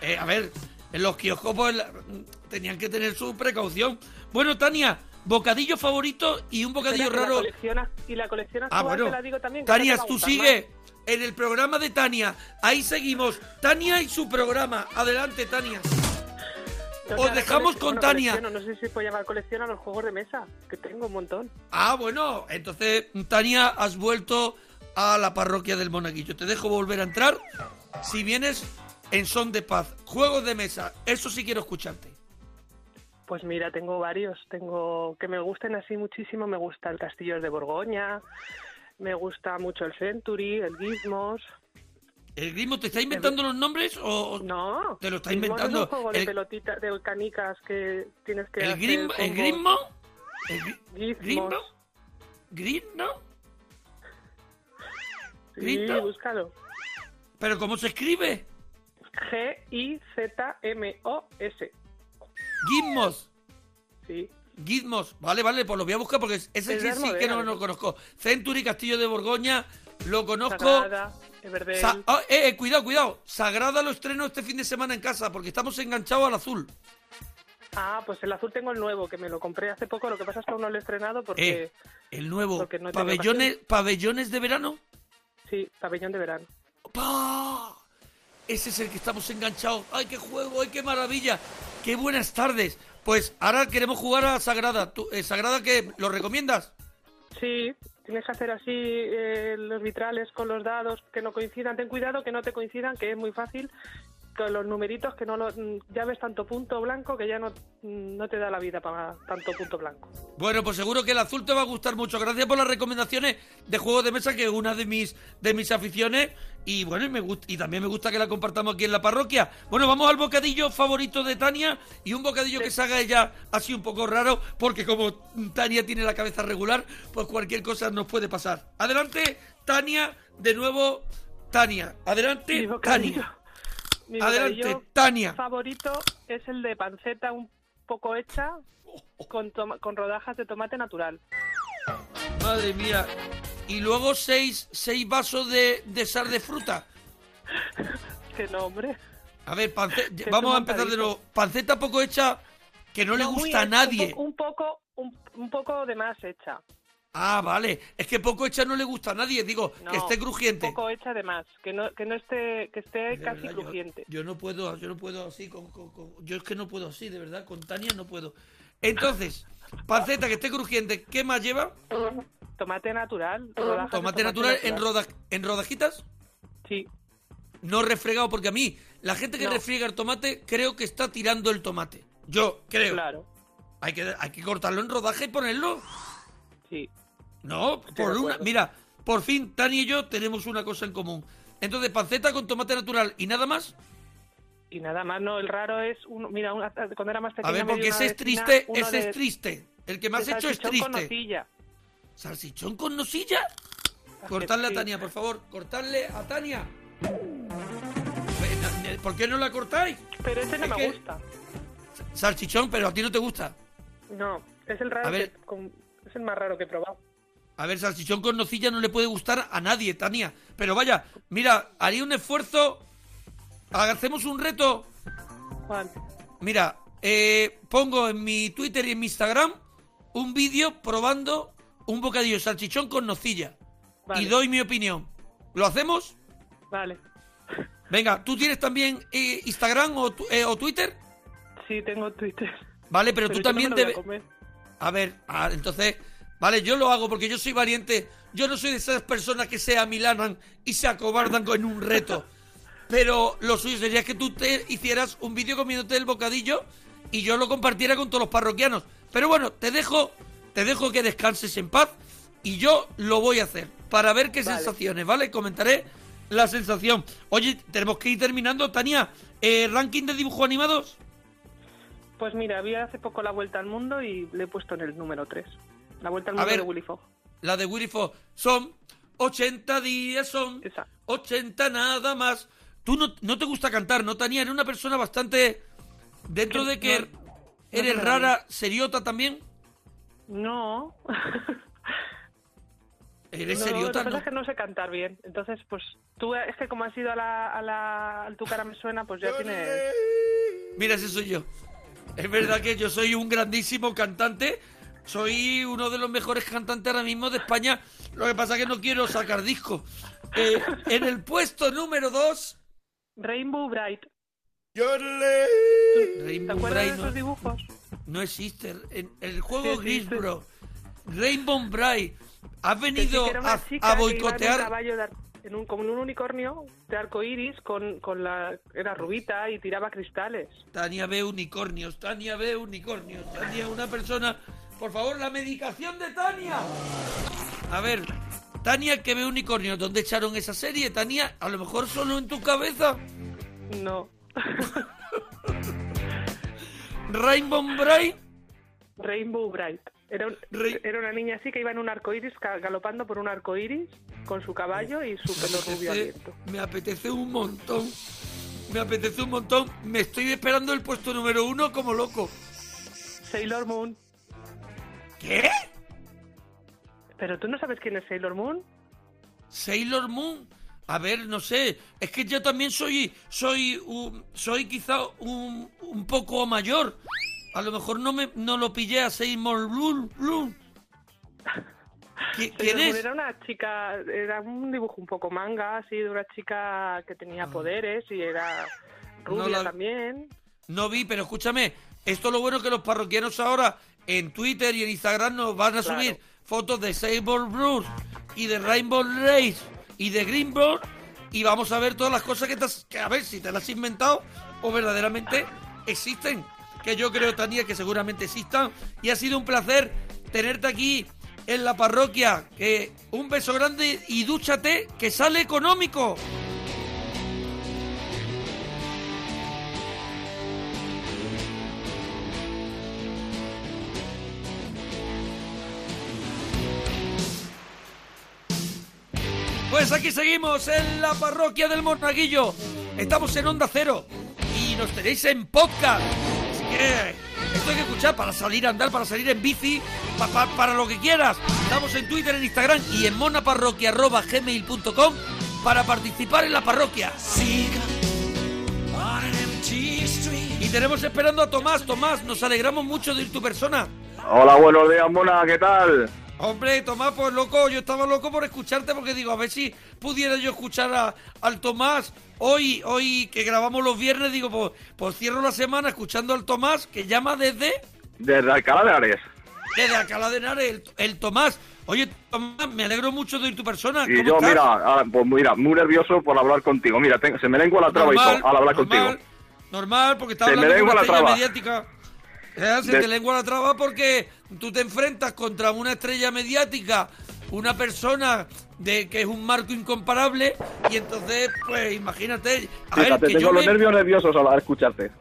Eh, a ver, en los kioscos pues, la- mm, tenían que tener su precaución. Bueno, Tania, bocadillo favorito y un bocadillo Espera, raro. La colección, ac- y la colección Ah, bueno. te la digo también. Tania, tú sigue en el programa de Tania. Ahí seguimos. Tania y su programa. Adelante, Tania. No, os dejamos con bueno, Tania. No sé si puedo llamar colección a los juegos de mesa, que tengo un montón. Ah, bueno, entonces, Tania, has vuelto a la parroquia del Monaguillo. Te dejo volver a entrar. Si vienes en son de paz, juegos de mesa, eso sí quiero escucharte. Pues mira, tengo varios. Tengo que me gusten así muchísimo. Me gusta el Castillo de Borgoña. Me gusta mucho el Century, el Gizmos. ¿El Grimo te está inventando los nombres o No. te lo está inventando? Es un juego de El- pelotitas, de canicas que tienes que ¿El, hacer grim, el combos. Grismo? ¿El gri- Gizmos. Grismo? ¿Grismo? Sí, búscalo. ¿Pero cómo se escribe? G-I-Z-M-O-S. Gizmos. Sí. Gizmos. Vale, vale, pues lo voy a buscar porque ese Es sí, de sí que no ¿no? lo conozco. Century, Castillo de Borgoña, lo conozco. Sagrada. Sa- ah, eh, eh, cuidado, cuidado. Sagrada lo estreno este fin de semana en casa porque estamos enganchados al azul. Ah, pues el azul tengo el nuevo, que me lo compré hace poco. Lo que pasa es que aún no lo he estrenado porque... Eh, el nuevo. porque no pabellones, pabellones de verano. Sí, pabellón de verano. ¡Pah! Ese es el que estamos enganchados. ¡Ay, qué juego! ¡Ay, qué maravilla! ¡Qué buenas tardes! Pues ahora queremos jugar a Sagrada. ¿Tú, eh, ¿Sagrada qué? ¿Lo recomiendas? Sí, tienes que hacer así eh, los vitrales con los dados que no coincidan. Ten cuidado que no te coincidan, que es muy fácil. Con los numeritos que no lo, mm, ya ves tanto punto blanco que ya no, mm, no te da la vida para tanto punto blanco. Bueno, pues seguro que el azul te va a gustar mucho. Gracias por las recomendaciones de juegos de mesa, que es una de mis, de mis aficiones. Y bueno, y, me y también me gusta que la compartamos aquí en la parroquia. Bueno, vamos al bocadillo favorito de Tania. Y un bocadillo que se haga ella así un poco raro, porque como Tania tiene la cabeza regular, pues cualquier cosa nos puede pasar. Adelante, Tania. De nuevo, Tania. Adelante, Tania. Mi Adelante, Tania. favorito es el de panceta un poco hecha con, con rodajas de tomate natural. Madre mía. Y luego seis, seis vasos de, de sal de fruta. <laughs> Qué nombre. A ver, <laughs> Que vamos a empezar de nuevo. Panceta poco hecha que no le No, muy gusta a nadie. Un poco, un poco, un, un poco de más hecha. Ah, vale. Es que poco hecha no le gusta a nadie. Digo, No, que esté crujiente. Poco hecha de más, que no, que no esté, que esté De casi verdad, crujiente. Yo, no puedo, yo no puedo así con, con- con- yo es que no puedo así, de verdad, con Tania no puedo. Entonces, panceta que esté crujiente, ¿qué más lleva? Tomate natural. de Tomate natural en, roda- en rodajitas, Sí, no refregado, porque a mí, la gente que No. refriega el tomate, creo que está tirando el tomate. Yo creo. claro. Hay que, hay que cortarlo en rodaje y ponerlo. Sí. No, por una. Mira, por fin Tani y yo tenemos una cosa en común. Entonces, panceta con tomate natural y nada más. Y nada más, no, el raro es, uno, mira, una- cuando era más pequeña A ver, porque ese es vecina triste, ese de- es triste. El que de hecho es salchichón con triste. nocilla. ¿Salchichón con nosilla? Cortarle a. Tania, por favor. Cortarle a Tania. No, ¿Por qué no la cortáis? Pero ese no Es me que- gusta. Salchichón, pero a ti no te gusta. No, es el raro A ver. que- con- el más raro que he probado. A ver, salchichón con nocilla no le puede gustar a nadie, Tania. Pero vaya, mira, haría un esfuerzo. Hacemos un reto. Juan, Mira, eh, pongo en mi Twitter y en mi Instagram un vídeo probando un bocadillo de salchichón con nocilla. Vale. Y doy mi opinión. ¿Lo hacemos? vale. Venga, ¿tú tienes también eh, Instagram o, eh, o Twitter? Sí, tengo Twitter. Vale, pero, Pero tú no también debes... A ver, ah, entonces, vale, yo lo hago porque yo soy valiente. Yo no soy de esas personas que se amilanan y se acobardan con un reto. Pero lo suyo sería que tú te hicieras un vídeo comiéndote el bocadillo y yo lo compartiera con todos los parroquianos. Pero bueno, te dejo, te dejo que descanses en paz y yo lo voy a hacer para ver qué Vale. sensaciones, ¿vale? Comentaré la sensación. Oye, tenemos que ir terminando, Tania. eh, ranking de dibujos animados. Pues mira, vi hace poco la vuelta al mundo y le he puesto en el número 3. La vuelta al A mundo ver. de Willy Fogg. La de Willy Fogg. Son 80 días, son Esa. 80 nada más. Tú no, no te gusta cantar, ¿no, Tania? Eres una persona bastante... Dentro Que de que no- eres rara, seriota también. No. <laughs> Eres no, seriota, pasa ¿no? es que no sé cantar bien. Entonces, pues tú, es que como has ido a la, a la, al Tu cara me suena, pues ya tienes... Mira, ese soy yo. Es verdad que yo soy un grandísimo cantante. Soy uno de los mejores cantantes ahora mismo de España. Lo que pasa es que no quiero sacar disco. Eh, en el puesto número 2... Rainbow Bright. ¿Te Rainbow acuerdas Bright de esos dibujos? No existe. En el juego Sí existe. Grisbro, Rainbow Bright, has venido a, boicotear. En un, como en un unicornio de arco iris con, con la... Era rubita y tiraba cristales. Tania ve unicornios, Tania ve unicornios, Tania una persona. Por favor, la medicación de Tania. A ver, Tania que ve unicornios, ¿dónde echaron esa serie? Tania, a lo mejor solo en tu cabeza. No. <laughs> Rainbow Bright, Rainbow Bright. Era, un- era una niña así que iba en un arco iris, galopando por un arco iris con su caballo y su pelo rubio abierto. me apetece un montón. Me apetece un montón. Me estoy esperando el puesto número uno como loco. Sailor Moon. ¿Qué? ¿Pero tú no sabes quién es Sailor Moon? Sailor Moon. A ver, no sé. Es que yo también soy, soy, un- soy quizá un, un poco mayor. A lo mejor no me, no lo pillé a Moon. Moon. ¿Qui- ¿Quién es? Era una chica, era un dibujo un poco manga, así, de una chica que tenía poderes y era rubia la- también. No vi, pero escúchame. Esto es lo bueno que los parroquianos ahora en Twitter y en Instagram nos van a Claro. subir fotos de Sailor Blues y de Rainbow Race y de Greenboard y vamos a ver todas las cosas que, te has- que a ver si te las has inventado o verdaderamente existen. Que yo creo, Tania, que seguramente existan. Y ha sido un placer tenerte aquí en la parroquia. Que un beso grande y dúchate, que sale económico. Pues aquí seguimos en la parroquia del Monaguillo. Estamos en Onda Cero y nos tenéis en podcast. Que esto hay que escuchar para salir a andar, para salir en bici, pa- pa- para lo que quieras. Estamos en Twitter, en Instagram y en monaparroquia.gmail.com para participar en la parroquia. Y tenemos esperando a Tomás. Tomás, nos alegramos mucho de ir tu persona. Hola, buenos días, Mona, ¿qué tal? Hombre, Tomás, pues loco, yo estaba loco por escucharte porque digo, a ver si pudiera yo escuchar a- al Tomás hoy, hoy que grabamos los viernes, digo, pues, pues cierro la semana escuchando al Tomás que llama desde, Desde Alcalá de Henares. desde Alcalá de Henares, el, el Tomás. Oye, Tomás, me alegro mucho de oír tu persona. Y ¿Cómo yo, estás? mira, ah, pues mira, muy nervioso por hablar contigo. Mira, tengo- se me lengua la traba y todo al hablar normal, contigo. Normal, porque estás Se me hablando lengua una la traba. mediática. Eh, Se De- te lengua la traba porque tú te enfrentas contra una estrella mediática, una persona de que es un marco incomparable, y entonces, pues imagínate. A ver, que tengo yo los me- nervios nerviosos al escucharte.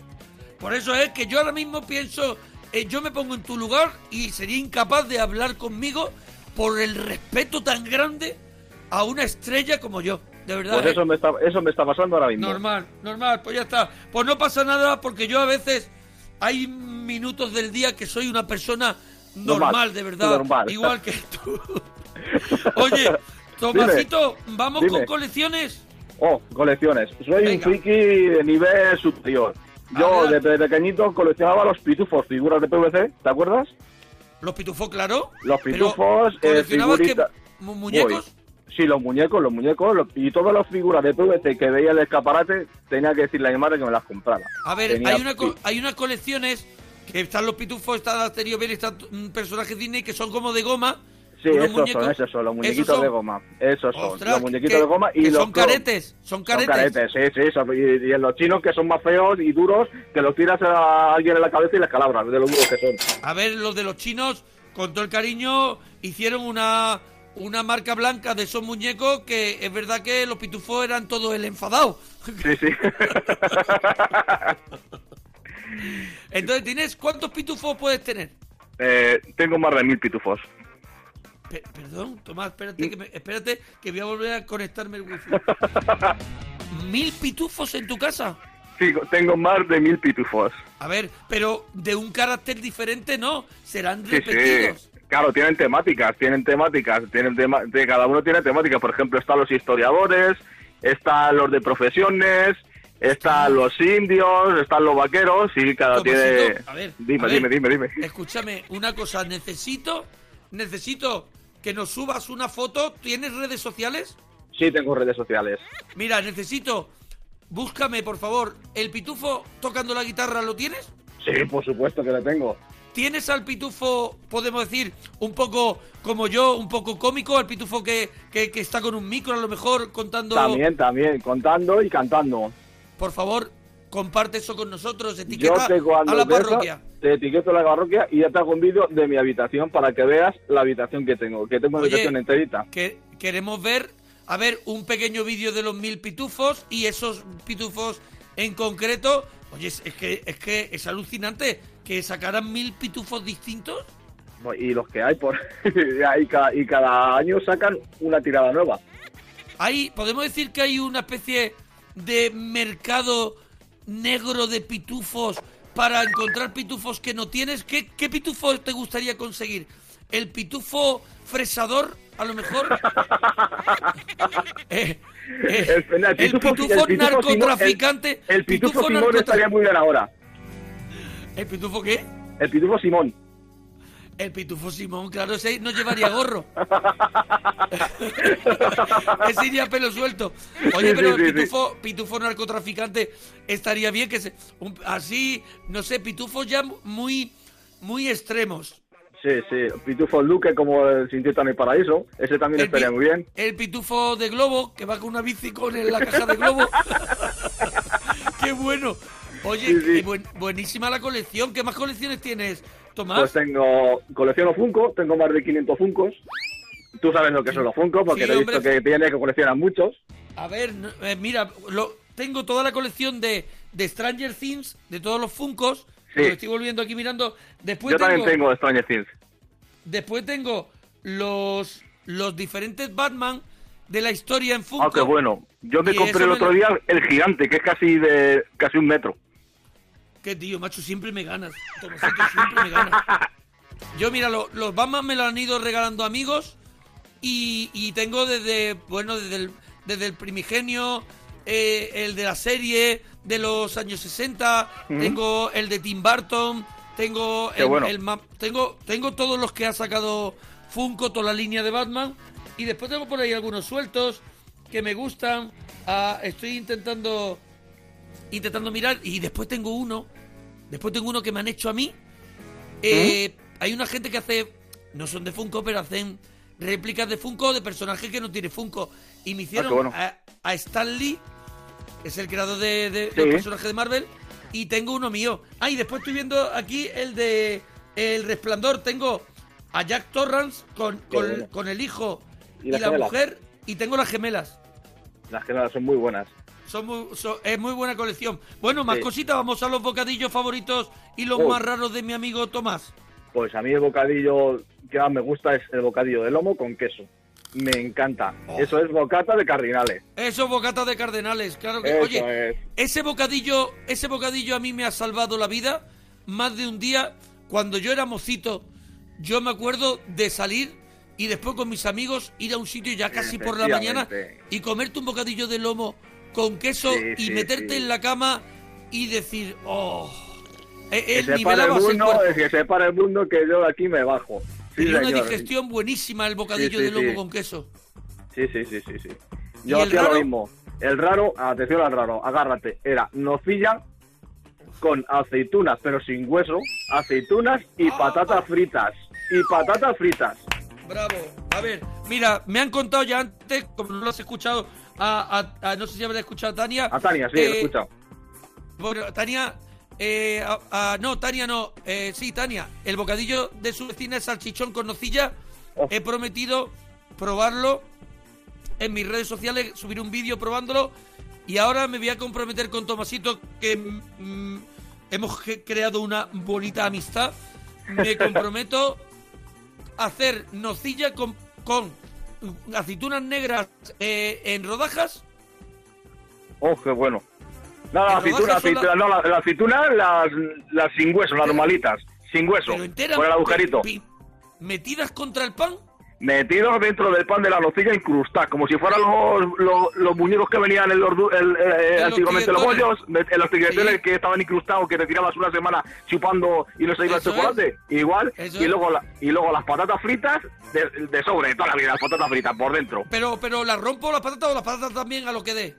por eso es que yo ahora mismo pienso, eh, yo me pongo en tu lugar y sería incapaz de hablar conmigo por el respeto tan grande a una estrella como yo. De verdad. Pues ¿eh? eso me está, eso me está pasando ahora mismo. Normal, normal, pues ya está. Pues no pasa nada porque yo a veces hay minutos del día que soy una persona normal, Normal, de verdad, normal. igual que tú. <laughs> Oye, Tomasito, ¿vamos Dime. con colecciones? Oh, colecciones. Soy Venga. un friki de nivel superior. Yo desde pequeñito coleccionaba los pitufos, figuras de PVC, ¿te acuerdas? ¿Los pitufos, claro? Los pitufos, eh, ¿Coleccionabas que, figuritas. mu- muñecos? Sí, los muñecos, los muñecos, los- y todas las figuras de PVC que veía en el escaparate, tenía que decirle a mi madre que me las comprara. A ver, Tenía- hay, una co- hay unas colecciones que están los pitufos, está Asterio Bell, están personajes Disney que son como de goma. Sí, esos muñecos. son, esos son, los muñequitos son- de goma. Esos son, Ostras, los muñequitos que- de goma y que los son clon. caretes, son caretes. Son caretes, sí, sí, son- y, y en los chinos que son más feos y duros, que los tiras a alguien en la cabeza y les calabras, de lo duros que son. A ver, los de los chinos, con todo el cariño, hicieron una, una marca blanca de esos muñecos que es verdad que los pitufos eran todos el enfadado. Sí, sí. <laughs> <laughs> Entonces, ¿tienes cuántos pitufos puedes tener? Eh, tengo más de mil pitufos. Pe- perdón, Tomás, espérate que, me- espérate que voy a volver a conectarme el wifi. <laughs> ¿Mil pitufos en tu casa? Sí, tengo más de mil pitufos. A ver, pero de un carácter diferente no, serán Sí, repetidos. sí. Claro, tienen temáticas, tienen temáticas, tienen tema, de, cada uno tiene temática. Por ejemplo, están los historiadores, están los de profesiones, están los indios, están los vaqueros y cada tiene... a ver, dime, a ver, dime, dime, dime. Escúchame, una cosa, necesito, necesito que nos subas una foto. ¿Tienes redes sociales? Sí, tengo redes sociales. Mira, necesito, búscame por favor, el pitufo tocando la guitarra, ¿lo tienes? Sí, por supuesto que le tengo. ¿Tienes al pitufo, podemos decir, un poco como yo, un poco cómico, al pitufo que, que, que está con un micro a lo mejor contando... También, también, contando y cantando. Por favor, comparte eso con nosotros, etiqueta a la parroquia. te etiqueto la parroquia y ya te hago un vídeo de mi habitación para que veas la habitación que tengo, que tengo una Oye, habitación enterita. que queremos ver, a ver, un pequeño vídeo de los mil pitufos y esos pitufos en concreto. Oye, es es que es que es alucinante que sacaran mil pitufos distintos. Y los que hay por <laughs> y, cada, y cada año sacan una tirada nueva. Hay, podemos decir que hay una especie de mercado negro de pitufos para encontrar pitufos que no tienes. ¿Qué, qué pitufo te gustaría conseguir? ¿El pitufo fresador, a lo mejor? <laughs> Eh, eh, El, el pitufo, pitufo el pitufo narcotraficante. Simón- el, pitufo, pitufo Simón estaría muy bien ahora. ¿El pitufo qué? El pitufo Simón. El pitufo Simón, claro, ese no llevaría gorro. <laughs> ese iría pelo suelto. Oye, pero el pitufo, pitufo narcotraficante estaría bien que se, un- así, no sé, pitufos ya muy, muy extremos. Sí, sí. Pitufo Luque como el en Paraíso. Ese también El estaría muy bien. El pitufo de globo, que va con una bici con en la caja de globo. <laughs> <laughs> ¡Qué bueno! Oye, Sí, sí. qué buen- buenísima la colección. ¿Qué más colecciones tienes, Tomás? Pues tengo, colecciono Funko, tengo más de 500 Funcos. Tú sabes lo que son los Funko, porque Sí, te he visto hombre. que tienes que coleccionar muchos. A ver, eh, mira, lo, tengo toda la colección de, de Stranger Things, de todos los Funcos. Sí. Lo estoy volviendo aquí mirando. Después Yo tengo, también tengo Stranger Things. Después tengo los, los diferentes Batman de la historia en Funko. Ah, qué bueno. Yo me compré el otro día el gigante, que es casi de casi un metro. Qué tío, macho, siempre me ganas. Tomasito, siempre me ganas. Yo, mira, lo- los Batman me lo han ido regalando amigos y, y tengo desde, bueno, desde el, desde el primigenio, eh, el de la serie de los años 60, Ujú. tengo el de Tim Burton, tengo el, bueno. el tengo, tengo todos los que ha sacado Funko, toda la línea de Batman y después tengo por ahí algunos sueltos que me gustan. Ah, estoy intentando intentando mirar y después tengo uno después tengo uno que me han hecho a mí Eh, hay una gente que hace no son de Funko pero hacen réplicas de Funko de personajes que no tiene Funko y me hicieron bueno. a, a Stan Lee que es el creador de, de, Sí. del personaje de Marvel y tengo uno mío ah y después estoy viendo aquí el de el resplandor tengo a Jack Torrance con, con, el hijo Y la gemelas. mujer y tengo las gemelas Las gemelas son muy buenas. Son muy- son- es muy buena colección. Bueno, más Sí. cositas, vamos a los bocadillos favoritos y los más raros de mi amigo Tomás. Pues a mí el bocadillo que más me gusta es el bocadillo de lomo con queso. Me encanta. Oh. Eso es bocata de cardinales. Esos bocatas de cardenales, claro que. Eso Oye, es. ese bocadillo, ese bocadillo a mí me ha salvado la vida más de un día, cuando yo era mocito, yo me acuerdo de salir y después con mis amigos ir a un sitio ya casi por la mañana y comerte un bocadillo de lomo con queso Sí, y sí, meterte sí. en la cama y decir, oh, eh, Que eh, se para el el mundo, es que se para el mundo que yo de aquí me bajo. Tenía una digestión buenísima el bocadillo de lomo con queso. Sí, sí, sí, sí, sí. ¿Y Yo el hacía lo mismo. El raro, atención al raro, agárrate, era nocilla con aceitunas, pero sin hueso, aceitunas y Ah. patatas fritas. Y patatas fritas. Bravo. A ver, mira, me han contado ya antes, como no lo has escuchado, a, a- a- no sé si habrás escuchado a Tania. A Tania, sí, eh, lo he escuchado. Bueno, Tania, eh, a- no, Tania no, eh, sí, Tania, el bocadillo de su vecina es salchichón con nocilla. Oh. He prometido probarlo en mis redes sociales, subir un vídeo probándolo. Y ahora me voy a comprometer con Tomasito, que mm, hemos ge- creado una bonita amistad. Me <laughs> comprometo a hacer nocilla con, con aceitunas negras eh, en rodajas. Oh, qué bueno. No, aceitunas, rodajas son aceitunas, no, las, las aceitunas, las, las sin hueso, las normalitas. Sin hueso. Pero enteras, Con el agujerito. metidas contra el pan. Metidos dentro del pan de la nocilla incrustadas, como si fueran los, los, los muñecos que venían en los, du- el, eh, antiguamente los bollos, en los tiguetones Sí. que estaban incrustados, que te tirabas una semana chupando y no se iba el chocolate. Igual, Eso y luego, la- y luego las patatas fritas de, de sobre, toda la vida, las patatas fritas por dentro. Pero, pero la rompo las patatas o las patatas también a lo que dé.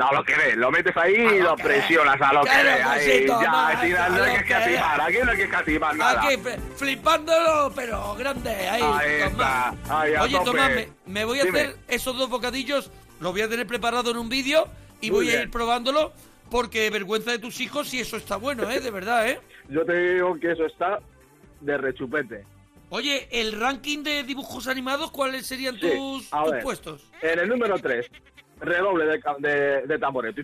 A lo que ve, lo metes ahí A y lo presionas a lo que Claro, ve. Ahí, cosito, ya, no, no hay que escatimar, aquí no hay que escatimar nada. Aquí flipándolo, pero grande. Ahí, Ahí Tomás. está, ahí a Oye, tope. Tomás, me, me voy a Dime. hacer esos dos bocadillos. Los voy a tener preparado en un vídeo y Muy voy a ir probándolo. Porque vergüenza de tus hijos si eso está bueno, ¿eh? De verdad, ¿eh? <laughs> Yo te digo que eso está de rechupete. Oye, el ranking de dibujos animados, ¿cuáles serían Sí, tus, a tus ver. puestos? En el número 3, redoble de, de, de tambores.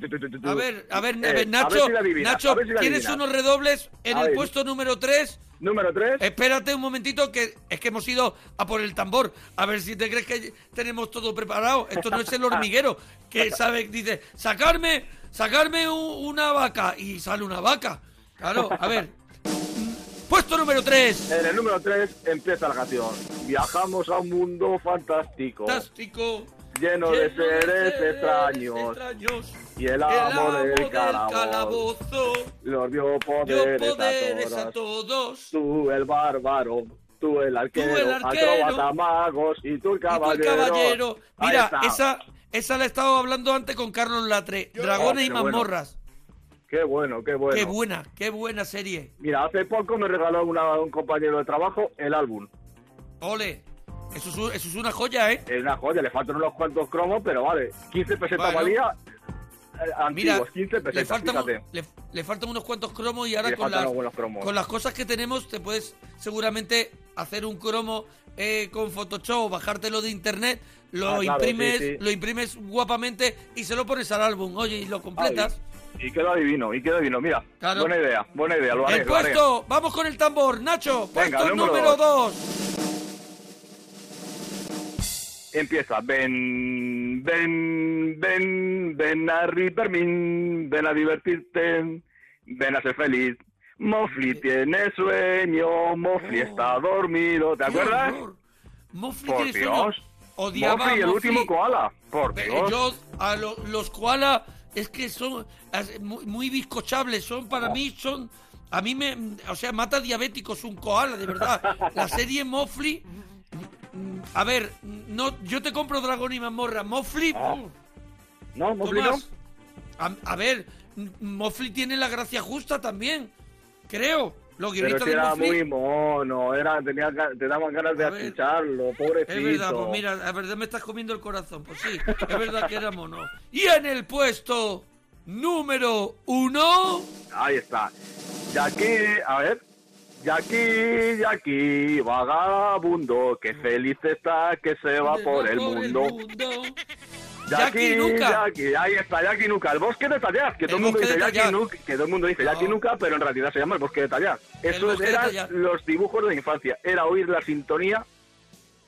A ver, a ver, a Eh, ver, Nacho, si Nacho, a ver si la tienes unos redobles en el puesto número 3. Número 3, Espérate un momentito, que es que hemos ido a por el tambor. A ver si te crees que tenemos todo preparado. Esto no es el hormiguero, que <laughs> sabe, dice, sacarme, sacarme u- una vaca. Y sale una vaca. Claro, a ver. <laughs> Puesto número 3. en el número 3 empieza la canción. Viajamos a un mundo fantástico, Fantástico. Lleno de seres extraños. Y el amo del calabozo los dio poderes, a todos. Tú el bárbaro, tú el arquero, el arquero, acróbata magos y tú el tú caballero. el caballero. Ahí Mira, esa, esa la he estado hablando antes con Carlos Latre. Dragones Oh, y bueno. mazmorras. Qué bueno, qué bueno. Qué buena, qué buena serie. Mira, hace poco me regaló una- un compañero de trabajo el álbum. Ole. Eso es, un- eso es una joya, ¿eh? Es una joya, le faltan unos cuantos cromos, pero vale. 15 pesetas Bueno. valía. eh, Mira, antiguos, 15 le pesetas, faltan, fíjate. le, le faltan unos cuantos cromos y ahora Le con faltan las, con las cosas que tenemos te puedes seguramente hacer un cromo eh, con Photoshop o bajártelo de internet, lo Ah, claro, imprimes, sí, sí. lo imprimes guapamente y se lo pones al álbum, oye, y lo completas. Y queda divino, y queda divino. Mira, Claro. buena idea, buena idea, lo haré, El lo haré. puesto, vamos con el tambor, Nacho, Venga, puesto número número dos. 2. Empieza, ven, ven, ven, ven a Ripermin, ven a divertirte, ven a ser feliz. Mofli tiene sueño, Mofli Oh. está dormido, ¿te acuerdas? Mofli Por tiene sueño. Dios. Odiaba Mofli, a el Mofli. último koala, por Pero Dios. yo a lo- los koala es que son muy, muy bizcochables, son para mí son a mí me o sea, mata diabéticos un koala, de verdad. La serie Mofli a ver, no yo te compro Dragón y Mazmorra, Mofli Ah, No, Mofli no. A, a ver, Mofli tiene la gracia justa también, creo. Los Pero guionistas si de era Mofli muy mono, era, tenía, te daban ganas de escucharlo, pobrecito. Es verdad, pues mira, la verdad me estás comiendo el corazón. Pues sí, es verdad que era mono. Y en el puesto número uno. Ahí está. Jackie, a ver. Jackie, Jackie, vagabundo, que feliz está que se va por el mundo. Jackie Nuka. Jackie, ahí está, Jackie Nuka, el bosque de Tallar, que todo el mundo bosque dice de Jackie Tallar. Nuka, que todo el mundo dice Jackie. Nuka, pero en realidad se llama el bosque de Tallar. Eso bosque de eran Tallar. los dibujos de infancia, era oír la sintonía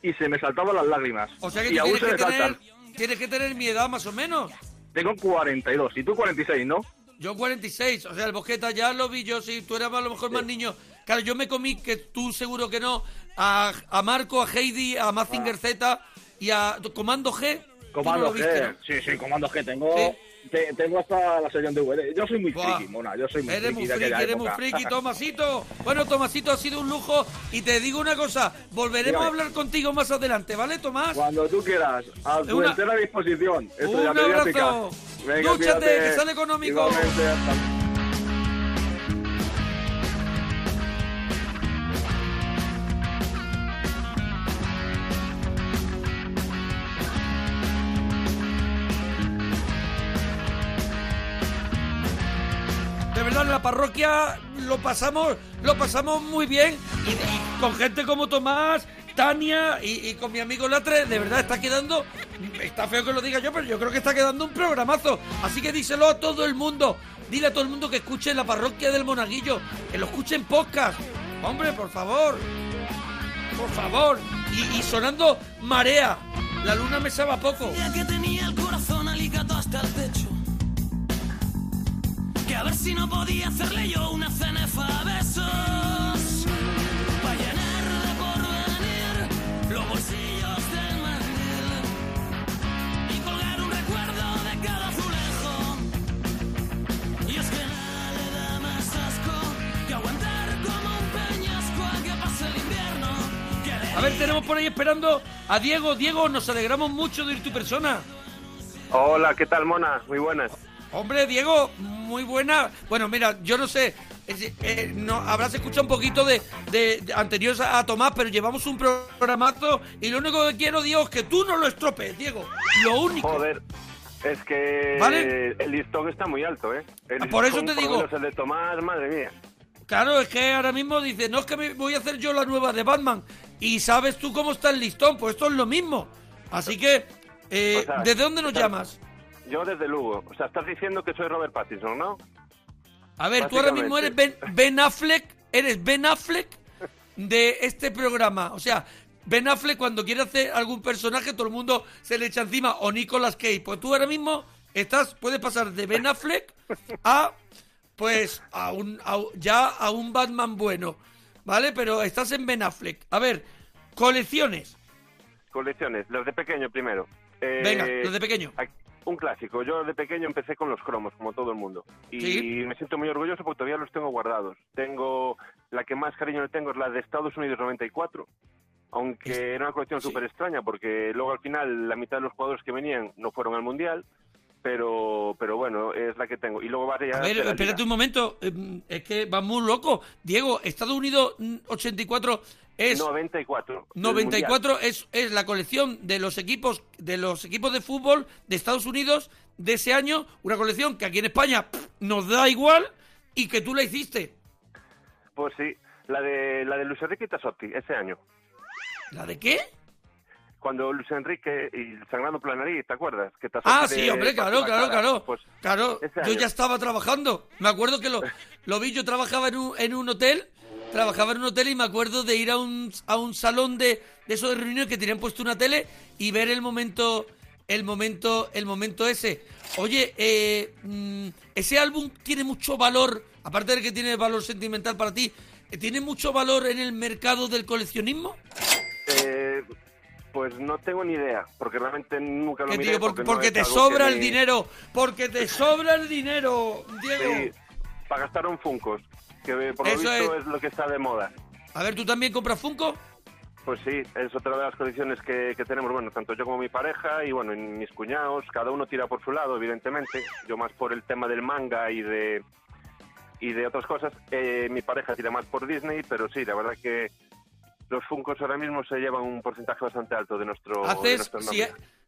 y se me saltaban las lágrimas. O sea que y tú aún tienes se que, me saltan. tienes que tener mi edad más o menos. Tengo 42 y tú 46, ¿no? Yo 46, o sea, el Bosqueta ya lo vi yo, sí, tú eras a lo mejor más niño. Claro, yo me comí, que tú seguro que no, a, a Marco, a Heidi, a Mazinger Z y a Comando G. No Comando viste, G. ¿no? Sí, sí, Comando G. Tengo, Sí. te- tengo hasta la sesión de DVD. Yo soy muy Buah. friki, mona. Yo soy muy Eres friki friki, eres muy friki, <laughs> Tomasito. Bueno, Tomasito, ha sido un lujo. Y te digo una cosa, volveremos Dígame. a hablar contigo más adelante, ¿vale, Tomás? Cuando tú quieras, a tu Una- entera disposición. Esto Un abrazo. Venga, Dúchate, que sale económico. Parroquia lo pasamos, lo pasamos muy bien. Y, con gente como Tomás, Tania y, con mi amigo Latre, de verdad está quedando. Está feo que lo diga yo, pero yo creo que está quedando un programazo. Así que díselo a todo el mundo. Dile a todo el mundo que escuche la parroquia del Monaguillo, que lo escuche en podcast. Hombre, por favor. Por favor. Y, y sonando marea. La luna me sabe poco. Que a ver si no podía hacerle yo una cenefa a besos. Pa' llenar de porvenir los bolsillos del mandil. Y colgar un recuerdo de cada azulejo. Y es que nada le da más asco que aguantar como un peñasco a que pase el invierno. Que A ver, tenemos por ahí esperando a Diego. Diego, nos alegramos mucho de ir tu persona. Hola, ¿qué tal, Mona? Muy buenas. Hombre, Diego, muy buena. Bueno, mira, yo no sé, eh, no, habrás escuchado un poquito de, de- de anteriores a, a Tomás, pero llevamos un programazo y lo único que quiero, Diego, es que tú no lo estropees, Diego. Lo único. Joder, es que ¿Vale? el listón está muy alto, ¿eh? El Ah, por eso te digo. el de Tomás, madre mía. Claro, es que ahora mismo dice, no es que me voy a hacer yo la nueva de Batman. Y sabes tú cómo está el listón, pues esto es lo mismo. Así que, eh, O sea, ¿desde dónde nos o sea, llamas? Yo desde Lugo. O sea, estás diciendo que soy Robert Pattinson, ¿no? A ver, tú ahora mismo eres ben, Ben Affleck, eres Ben Affleck de este programa. O sea, Ben Affleck cuando quiere hacer algún personaje, todo el mundo se le echa encima. O Nicolas Cage. Pues tú ahora mismo estás, puedes pasar de Ben Affleck a, pues, a un, a ya a un Batman bueno. ¿Vale? Pero estás en Ben Affleck. A ver, colecciones. Colecciones, las de pequeño primero. Eh, Venga, los de pequeño. ac- Un clásico. Yo de pequeño empecé con los cromos, como todo el mundo. Y Sí. me siento muy orgulloso porque todavía los tengo guardados. Tengo, la que más cariño le tengo es la de Estados Unidos 94. Aunque era una colección súper extraña porque luego al final la mitad de los jugadores que venían no fueron al Mundial. Pero, pero bueno, es la que tengo. Y luego varias A ver, espérate un momento. eh, Es que va muy loco. Diego, Estados Unidos mm, 84 es... 94. del 94 es, es la colección de los equipos de los equipos de fútbol de Estados Unidos de ese año, una colección que aquí en España pff, nos da igual y que tú la hiciste. Pues sí, la de, la de Luis Enrique Tassotti, ese año. ¿La de qué? Cuando Luis Enrique y Sangrando Planarí, ¿te acuerdas? Que Ah, sí, hombre, claro, la claro, claro. Pues Claro, yo ya estaba trabajando. Me acuerdo que lo, <laughs> lo vi, yo trabajaba en un, en un hotel, trabajaba en un hotel y me acuerdo de ir a un, a un salón de, de esos de reuniones que tenían puesto una tele y ver el momento, el momento, el momento ese. Oye, eh, mm, ese álbum tiene mucho valor, aparte de que tiene valor sentimental para ti, ¿tiene mucho valor en el mercado del coleccionismo? Eh, pues no tengo ni idea, porque realmente nunca lo miré. tío, porque, te sobra el me- dinero, porque te sobra el dinero, Diego. Sí, para gastar en Funcos, que por lo visto es. es. lo que está de moda. A ver, ¿tú también compras Funko? Pues sí, es otra de las colecciones que, que tenemos, bueno, tanto yo como mi pareja y bueno, mis cuñados, cada uno tira por su lado, evidentemente, yo más por el tema del manga y de y de otras cosas, Eh, mi pareja tira más por Disney, pero sí, la verdad que los Funkos ahora mismo se llevan un porcentaje bastante alto de nuestro, Haces,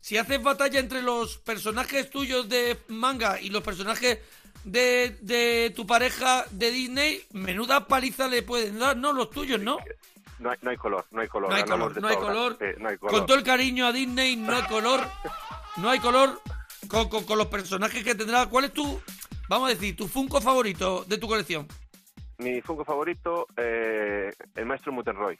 si, haces batalla entre los personajes tuyos de manga y los personajes de, de tu pareja de Disney, menuda paliza le pueden dar, ¿no? Los tuyos, ¿no? No hay, no hay color, no hay color. No hay color, de no hay sobra. color. Sí, no hay color. Con todo el cariño a Disney, no hay color. No hay color con, con- con los personajes que tendrá. ¿Cuál es tu, vamos a decir, tu Funko favorito de tu colección? Mi Funko favorito, eh, el maestro Mutenroy,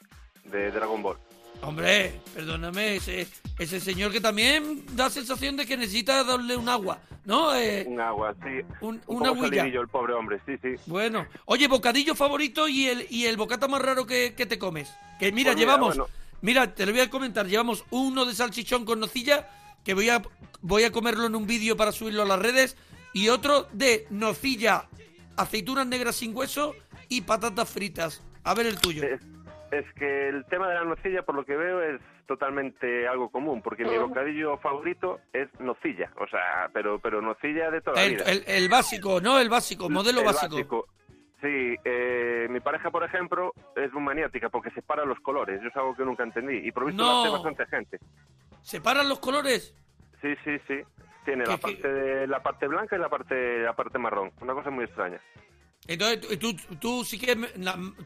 de Dragon Ball. Hombre, perdóname, ese, ese señor que también da sensación de que necesita darle un agua. ¿no? Eh, Un agua, sí. un, Un poco salidillo el pobre hombre, sí, sí. Bueno, oye, bocadillo favorito y el, y el bocata más raro que, que te comes. Que mira, Pues mira, llevamos, bueno. mira, te lo voy a comentar, llevamos uno de salchichón con nocilla, que voy a, voy a comerlo en un vídeo para subirlo a las redes, y otro de nocilla, aceitunas negras sin hueso y patatas fritas. A ver el tuyo. Es, es que el tema de la nocilla, por lo que veo, es totalmente algo común, porque mi bocadillo favorito es nocilla, o sea, pero pero nocilla de toda la El, vida. el- el básico, ¿no? El básico, modelo El básico. Sí, eh, mi pareja, por ejemplo, es muy maniática porque separa los colores. Yo es algo que nunca entendí. Y por visto No. lo hace bastante gente. ¿Separan los colores? Sí, sí, sí. Tiene la parte, de, la parte blanca y la parte, la parte marrón. Una cosa muy extraña. Entonces, tú, tú, sí que,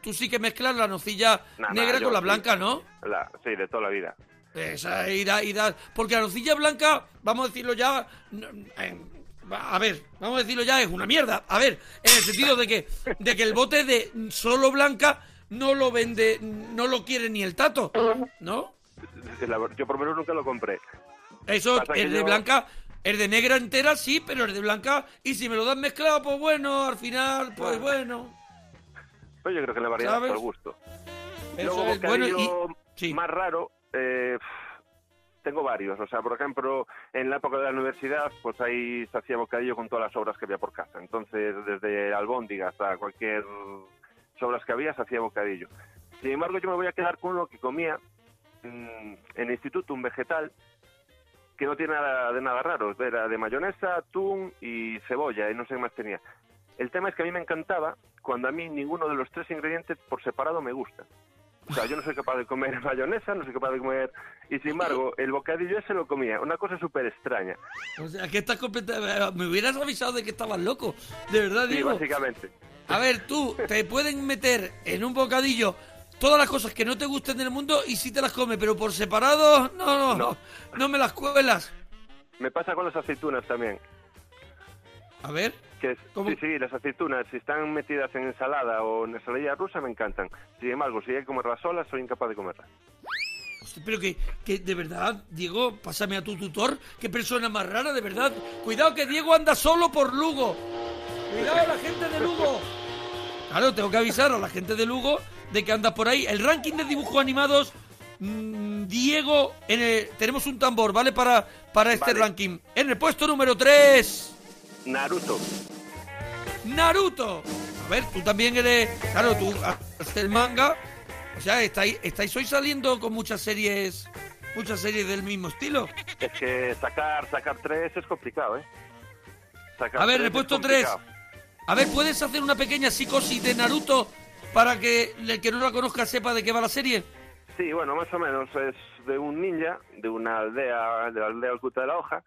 tú sí que mezclas la nocilla Nah, negra con la sí. blanca, ¿no? La, sí, de toda la vida. Esa, y da, y da- porque la nocilla blanca, vamos a decirlo ya, eh, a ver, vamos a decirlo ya, es una mierda. A ver, en el sentido de que, de que el bote de solo blanca no lo vende, no lo quiere ni el tato, ¿no? Yo por lo menos nunca lo compré. Eso, Pasa el de yo- blanca, el de negra entera sí, pero el de blanca, y si me lo dan mezclado, pues bueno, al final, pues bueno. Pues yo creo que la variedad ¿Sabes? es al gusto. Eso Luego, es bueno bocadillo y... Sí. más raro, eh, tengo varios. O sea, por ejemplo, en la época de la universidad, pues ahí se hacía bocadillo con todas las obras que había por casa. Entonces, desde albóndiga hasta cualquier sobras que había, se hacía bocadillo. Sin embargo, yo me voy a quedar con uno que comía mm, en el instituto, un vegetal, que no tiene nada de nada raro. Era de mayonesa, atún y cebolla, y no sé qué más tenía. El tema es que a mí me encantaba cuando a mí ninguno de los tres ingredientes por separado me gusta. O sea, yo no soy capaz de comer <laughs> mayonesa, no soy capaz de comer... Y sin embargo, el bocadillo ese lo comía. Una cosa súper extraña. O sea, que estás completamente... Me hubieras avisado de que estabas loco, de verdad, Sí, digo. básicamente. A ver, tú, te pueden meter en un bocadillo todas las cosas que no te gusten del mundo y sí te las comes, pero por separado, no, no, no, no me las cuelas. Me pasa con las aceitunas también. A ver, Que. Sí, sí, las aceitunas, si están metidas en ensalada o en ensalada rusa, me encantan. Sin embargo, si hay que comerlas solas, soy incapaz de comerlas. hostia, pero que, que de verdad, Diego, pásame a tu tutor, qué persona más rara, de verdad. Cuidado que Diego anda solo por Lugo. Cuidado la gente de Lugo. Claro, tengo que avisar a la gente de Lugo de que andas por ahí. El ranking de dibujos animados, mm, Diego, en el- tenemos un tambor, ¿vale? Para, para este Vale. ranking. En el puesto número 3, Naruto. Naruto. A ver, tú también eres, claro, tú haces el manga. O sea, estáis, estáis hoy saliendo con muchas series, muchas series del mismo estilo. Es que sacar sacar tres es complicado, ¿eh? Sacar A ver, tres le he es puesto tres. A ver, ¿puedes hacer una pequeña psicosis de Naruto para que el que no la conozca sepa de qué va la serie? Sí, bueno, más o menos es de un ninja, de una aldea, de la aldea oculta de la hoja,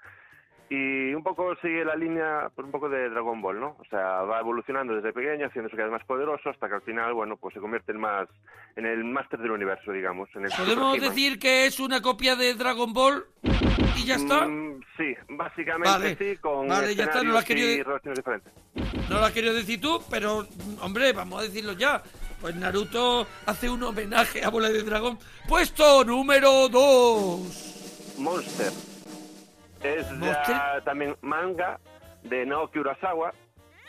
y un poco sigue la línea, pues un poco de Dragon Ball, ¿no? O sea, va evolucionando desde pequeño, haciéndose cada vez más poderoso, hasta que al final, bueno, pues se convierte en más, en el máster del universo, digamos. En el ¿Podemos decir que es una copia de Dragon Ball y ya está? Mm, sí, básicamente Vale, sí, con vale, ya está, no la querido y relaciones diferentes. No lo has querido decir tú, pero, hombre, vamos a decirlo ya. Pues Naruto hace un homenaje a Bola de Dragón. Puesto número 2. Monster. Es también manga de Naoki Urasawa.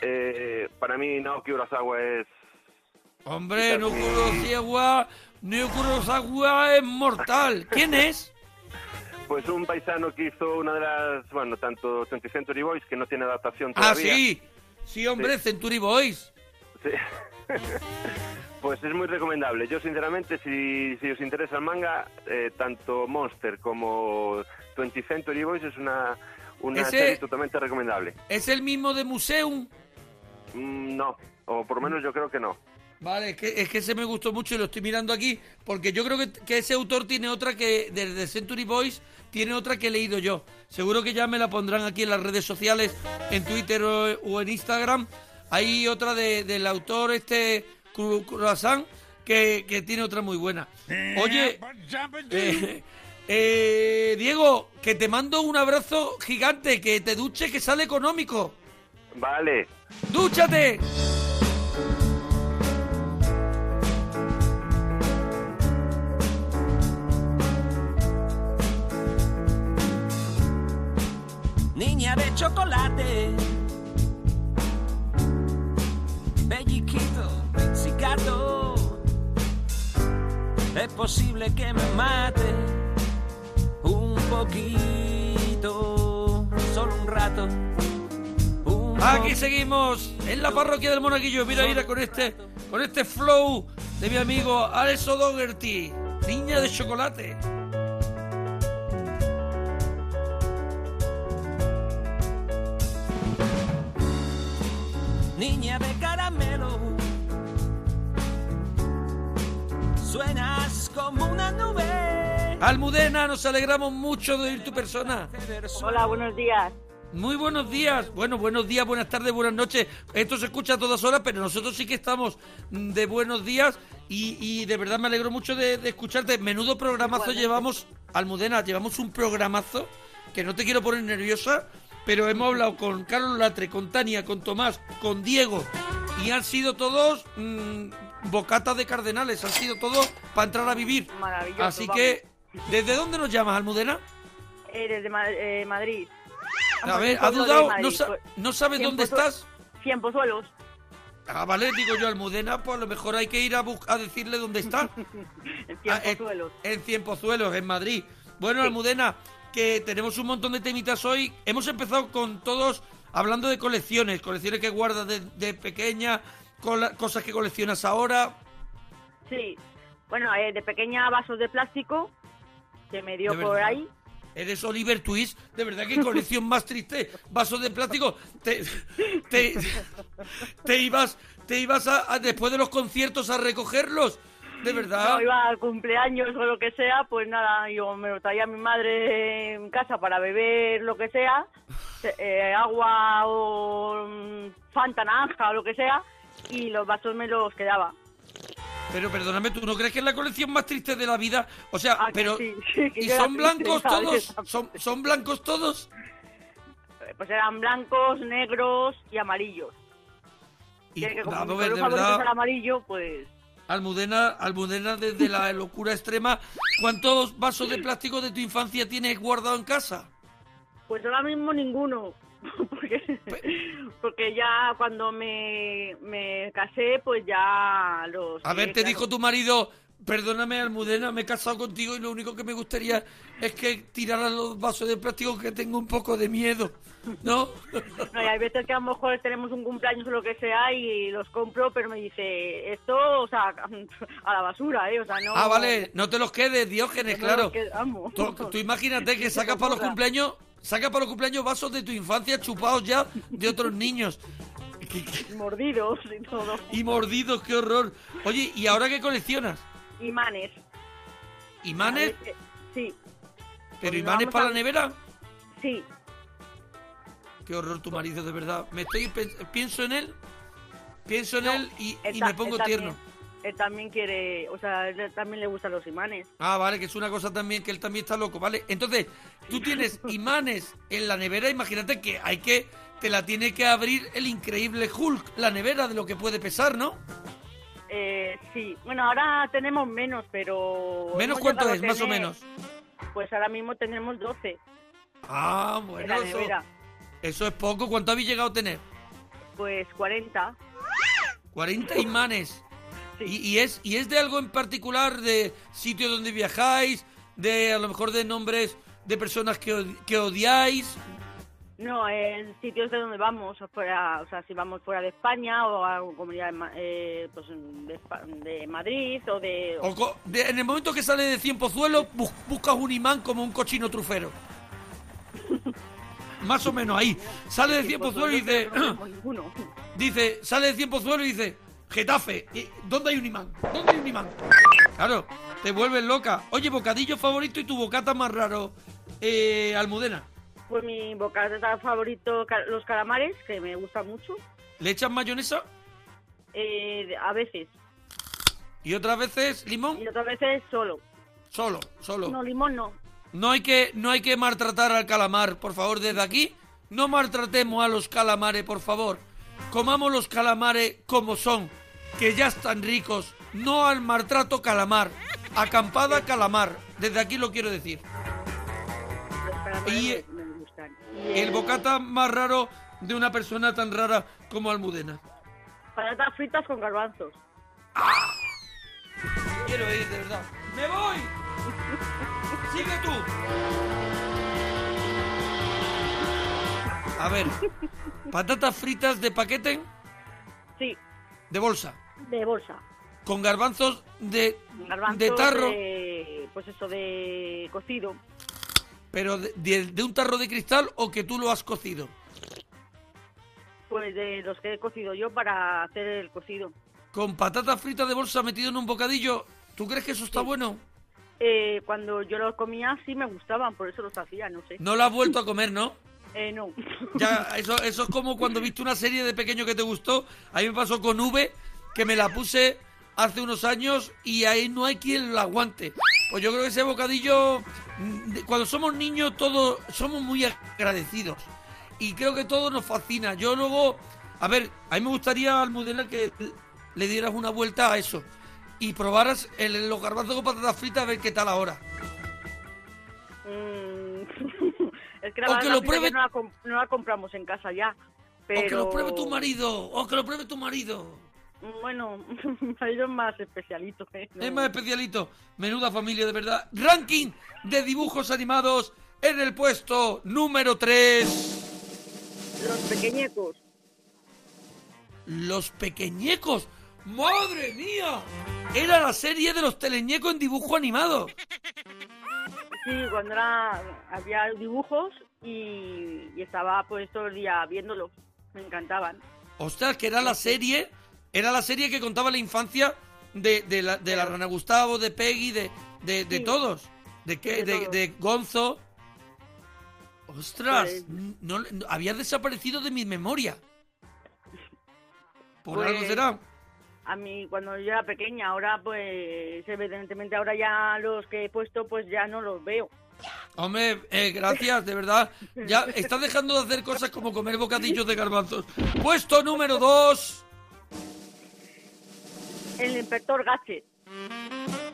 Eh, para mí Naoki Urasawa es Hombre, Sí. No Kurosawa es mortal. <laughs> ¿Quién es? pues un paisano que hizo una de las, bueno, tanto 20th Century Boys, que no tiene adaptación Ah, todavía. sí. Sí, hombre, Century Boys. Sí. <laughs> pues es muy recomendable. Yo, sinceramente, si, si os interesa el manga, eh, tanto Monster como 20th Century Boys es una, una Ese- serie totalmente recomendable. ¿Es el mismo de Museum? Mm, no, o por lo menos yo creo que no. Vale, es que, es que ese me gustó mucho y lo estoy mirando aquí, porque yo creo que, que ese autor tiene otra que, desde Century Boys, tiene otra que he leído yo. Seguro que ya me la pondrán aquí en las redes sociales, en Twitter o, o en Instagram. Hay otra de- del autor este, Croissant, que, que tiene otra muy buena. Oye, eh, <laughs> eh, Diego, que te mando un abrazo gigante, que te duche, que sale económico. Vale, ¡Dúchate! Niña de chocolate, belliquito, pizzicato. Es posible que me mate poquito, solo un rato. un Aquí seguimos en la parroquia del Monaguillo. Mira, mira con este, con este flow de mi amigo Alex O'Dougherty, niña de chocolate. niña de caramelo. Suenas como una nube. Almudena, nos alegramos mucho de oír tu persona. Hola, buenos días. Muy buenos días. Bueno, buenos días, buenas tardes, buenas noches. Esto se escucha a todas horas, pero nosotros sí que estamos de buenos días y, y de verdad me alegro mucho de, de escucharte. Menudo programazo Igualmente. llevamos, Almudena, llevamos un programazo que no te quiero poner nerviosa, pero hemos hablado con Carlos Latre, con Tania, con Tomás, con Diego y han sido todos mm, bocatas de cardenales, han sido todos para entrar a vivir. Maravilloso. Así que, ¿desde dónde nos llamas, Almudena? Eh, desde Ma- eh, Madrid. A ver, ¿ha dudado? Madrid, ¿No, sa- pues, no sabes dónde Cienpozuelos. estás? Cienpozuelos. Ah, vale, digo yo, Almudena, pues a lo mejor hay que ir a, a decirle dónde está. <laughs> En Ah, eh, Cienpozuelos. en Cienpozuelos, en Madrid. Bueno, Sí. Almudena, que tenemos un montón de temitas hoy. Hemos empezado con todos hablando de colecciones, colecciones que guardas de, de pequeña, cosas que coleccionas ahora. Sí. Bueno, eh, de pequeña vasos de plástico que me dio por ahí. Eres Oliver Twist, de verdad que colección más triste. Vasos de plástico. Te, te, te ibas, te ibas a, a- después de los conciertos a recogerlos. De verdad. No iba al cumpleaños o lo que sea, pues nada, yo me lo traía a mi madre en casa para beber lo que sea, se- eh, agua o mm, Fanta naranja o lo que sea, y los vasos me los quedaba. Pero perdóname, ¿tú no crees que es la colección más triste de la vida? O sea, Ah, pero... sí, sí, <laughs> que ¿Y son blancos todos? ¿Son, ¿Son blancos todos? Pues eran blancos, negros y amarillos. Y, Que- como mi ver, de verdad, el amarillo, pues Almudena, Almudena desde la <laughs> locura extrema, ¿cuántos vasos de plástico de tu infancia tienes guardado en casa? Pues ahora mismo ninguno. <laughs> Porque, porque ya cuando me, me casé, pues ya los... A ver, te claro. dijo tu marido, perdóname Almudena, me he casado contigo y lo único que me gustaría es que tiraras los vasos de plástico que tengo un poco de miedo, ¿no? <laughs> No, y hay veces que a lo mejor tenemos un cumpleaños o lo que sea y los compro, pero me dice, esto, o sea, <laughs> a la basura, ¿eh? O sea, no... Ah, vale, no te los quedes, Diógenes, no claro. los. Tú, tú imagínate que sacas para los cumpleaños, sacas para los cumpleaños vasos de tu infancia chupados ya de otros niños. Mordidos y todo. Y mordidos, qué horror. Oye, ¿y ahora qué coleccionas? Imanes. ¿Imanes? Ver, eh, Sí, ¿Pero imanes para a- la nevera? sí. Qué horror tu marido, de verdad. Me estoy pienso en él, pienso en él y, me pongo tierno. Él también quiere, o sea, él también le gustan los imanes. Ah, vale, que es una cosa también que él también está loco, ¿vale? Entonces, tú tienes <laughs> imanes en la nevera, imagínate que hay que, te la tiene que abrir el increíble Hulk, la nevera de lo que puede pesar, ¿no? Eh, sí, bueno, ahora tenemos menos, pero... ¿Menos cuánto es, más o menos? Pues ahora mismo tenemos 12 Ah, en bueno, la eso, nevera. eso es poco. ¿Cuánto habéis llegado a tener? Pues 40. 40 imanes. Sí. ¿Y, y es, ¿Y es de algo en particular, de sitio donde viajáis, de a lo mejor de nombres de personas que, que odiáis? No, en sitios de donde vamos, fuera, o sea, si vamos fuera de España o a comunidad eh, pues, de, Madrid o de... O co- de- en el momento que sale de Cien Pozuelos, bus- buscas un imán como un cochino trufero. <laughs> Más o menos ahí. Sale de Cien pues, Pozuelos y dice, <clears throat> dice, sale de Cien Pozuelos y dice, Getafe, ¿y ¿dónde hay un imán? ¿Dónde hay un imán? Claro, te vuelves loca. Oye, bocadillo favorito y tu bocata más raro, eh, Almudena. Pues mi bocata favorito, los calamares, que me gustan mucho. ¿Le echas mayonesa? Eh, a veces. Y otras veces limón. Y otras veces solo. Solo, solo. No, limón no. No hay que, no hay que maltratar al calamar, por favor, desde aquí. No maltratemos a los calamares, por favor. Comamos los calamares como son, que ya están ricos. No al maltrato calamar. Acampada calamar. Desde aquí lo quiero decir. Y- El bocata más raro de una persona tan rara como Almudena. Patatas fritas con garbanzos. Quiero ir, de verdad. ¡Me voy! ¡Sigue tú! A ver, patatas fritas de paquete, Sí, de bolsa, de bolsa. con garbanzos de, Garbanzos de tarro, de- pues eso, de cocido. pero de, de- de un tarro de cristal o que tú lo has cocido. Pues de los que he cocido yo para hacer el cocido. Con patatas fritas de bolsa metido en un bocadillo, ¿tú crees que eso está bueno? Eh, cuando yo los comía sí me gustaban, por eso los hacía, no sé. No lo has vuelto a comer, ¿no? Eh, no. Ya, <laughs> eso, eso es como cuando viste una serie de pequeño que te gustó. A mí me pasó con V, que me la puse hace unos años y ahí no hay quien la aguante. Pues yo creo que ese bocadillo, mm, cuando somos niños, todos somos muy agradecidos. Y creo que todo nos fascina. Yo luego, a ver, a mí me gustaría, Almudena, que le dieras una vuelta a eso. Y probaras el, los garbanzos con patatas fritas a ver qué tal ahora. Mm, <laughs> es que O la que banana lo pruebe- no la, no la compramos en casa ya. Pero... O que lo pruebe tu marido, o que lo pruebe tu marido. Bueno, <laughs> marido es más especialito. ¿eh? No. Es más especialito. Menuda familia, de verdad. Ranking de dibujos animados en el puesto número 3. Los pequeñecos. Los pequeñecos. ¡Madre mía! Era la serie de los teleñecos en dibujo animado. Sí, cuando era, había dibujos y, y estaba pues todo el día viéndolos. Me encantaban. Ostras, que era la serie. Era la serie que contaba la infancia de, de la, de la Rana Gustavo, de Peggy, de, de, de Sí. todos. De, que, De Gonzo. Ostras, Pues- no, no- había desaparecido de mi memoria. Por Pues- algo será. A mí cuando yo era pequeña, ahora pues evidentemente ahora ya los que he puesto pues ya no los veo. Hombre, eh, gracias, de verdad. Ya estás dejando de hacer cosas como comer bocadillos de garbanzos. Puesto número 2. El inspector Gadget.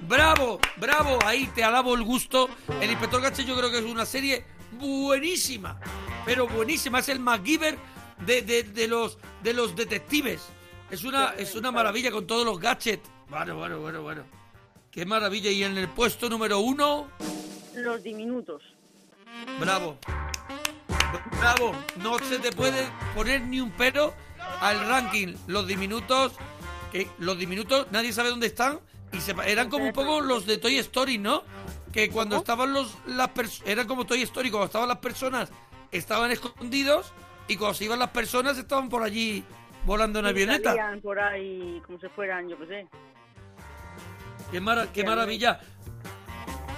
Bravo, bravo, ahí te alabo el gusto. El Inspector Gadget yo creo que es una serie buenísima, pero buenísima. Es el MacGyver de, de, de los, de los detectives. Es una, es una maravilla con todos los gadgets. Bueno, bueno, bueno, bueno. Qué maravilla. Y en el puesto número uno, Los diminutos. bravo. Bravo. No se te puede poner ni un pero al ranking. Los diminutos, los diminutos nadie sabe dónde están. Y se, eran como un poco los de Toy Story, ¿no? Que cuando estaban los las eran como Toy Story, cuando estaban las personas estaban escondidos y cuando se iban las personas estaban por allí volando en avioneta. salían por ahí como si fueran, yo qué sé. Qué, mara- qué maravilla.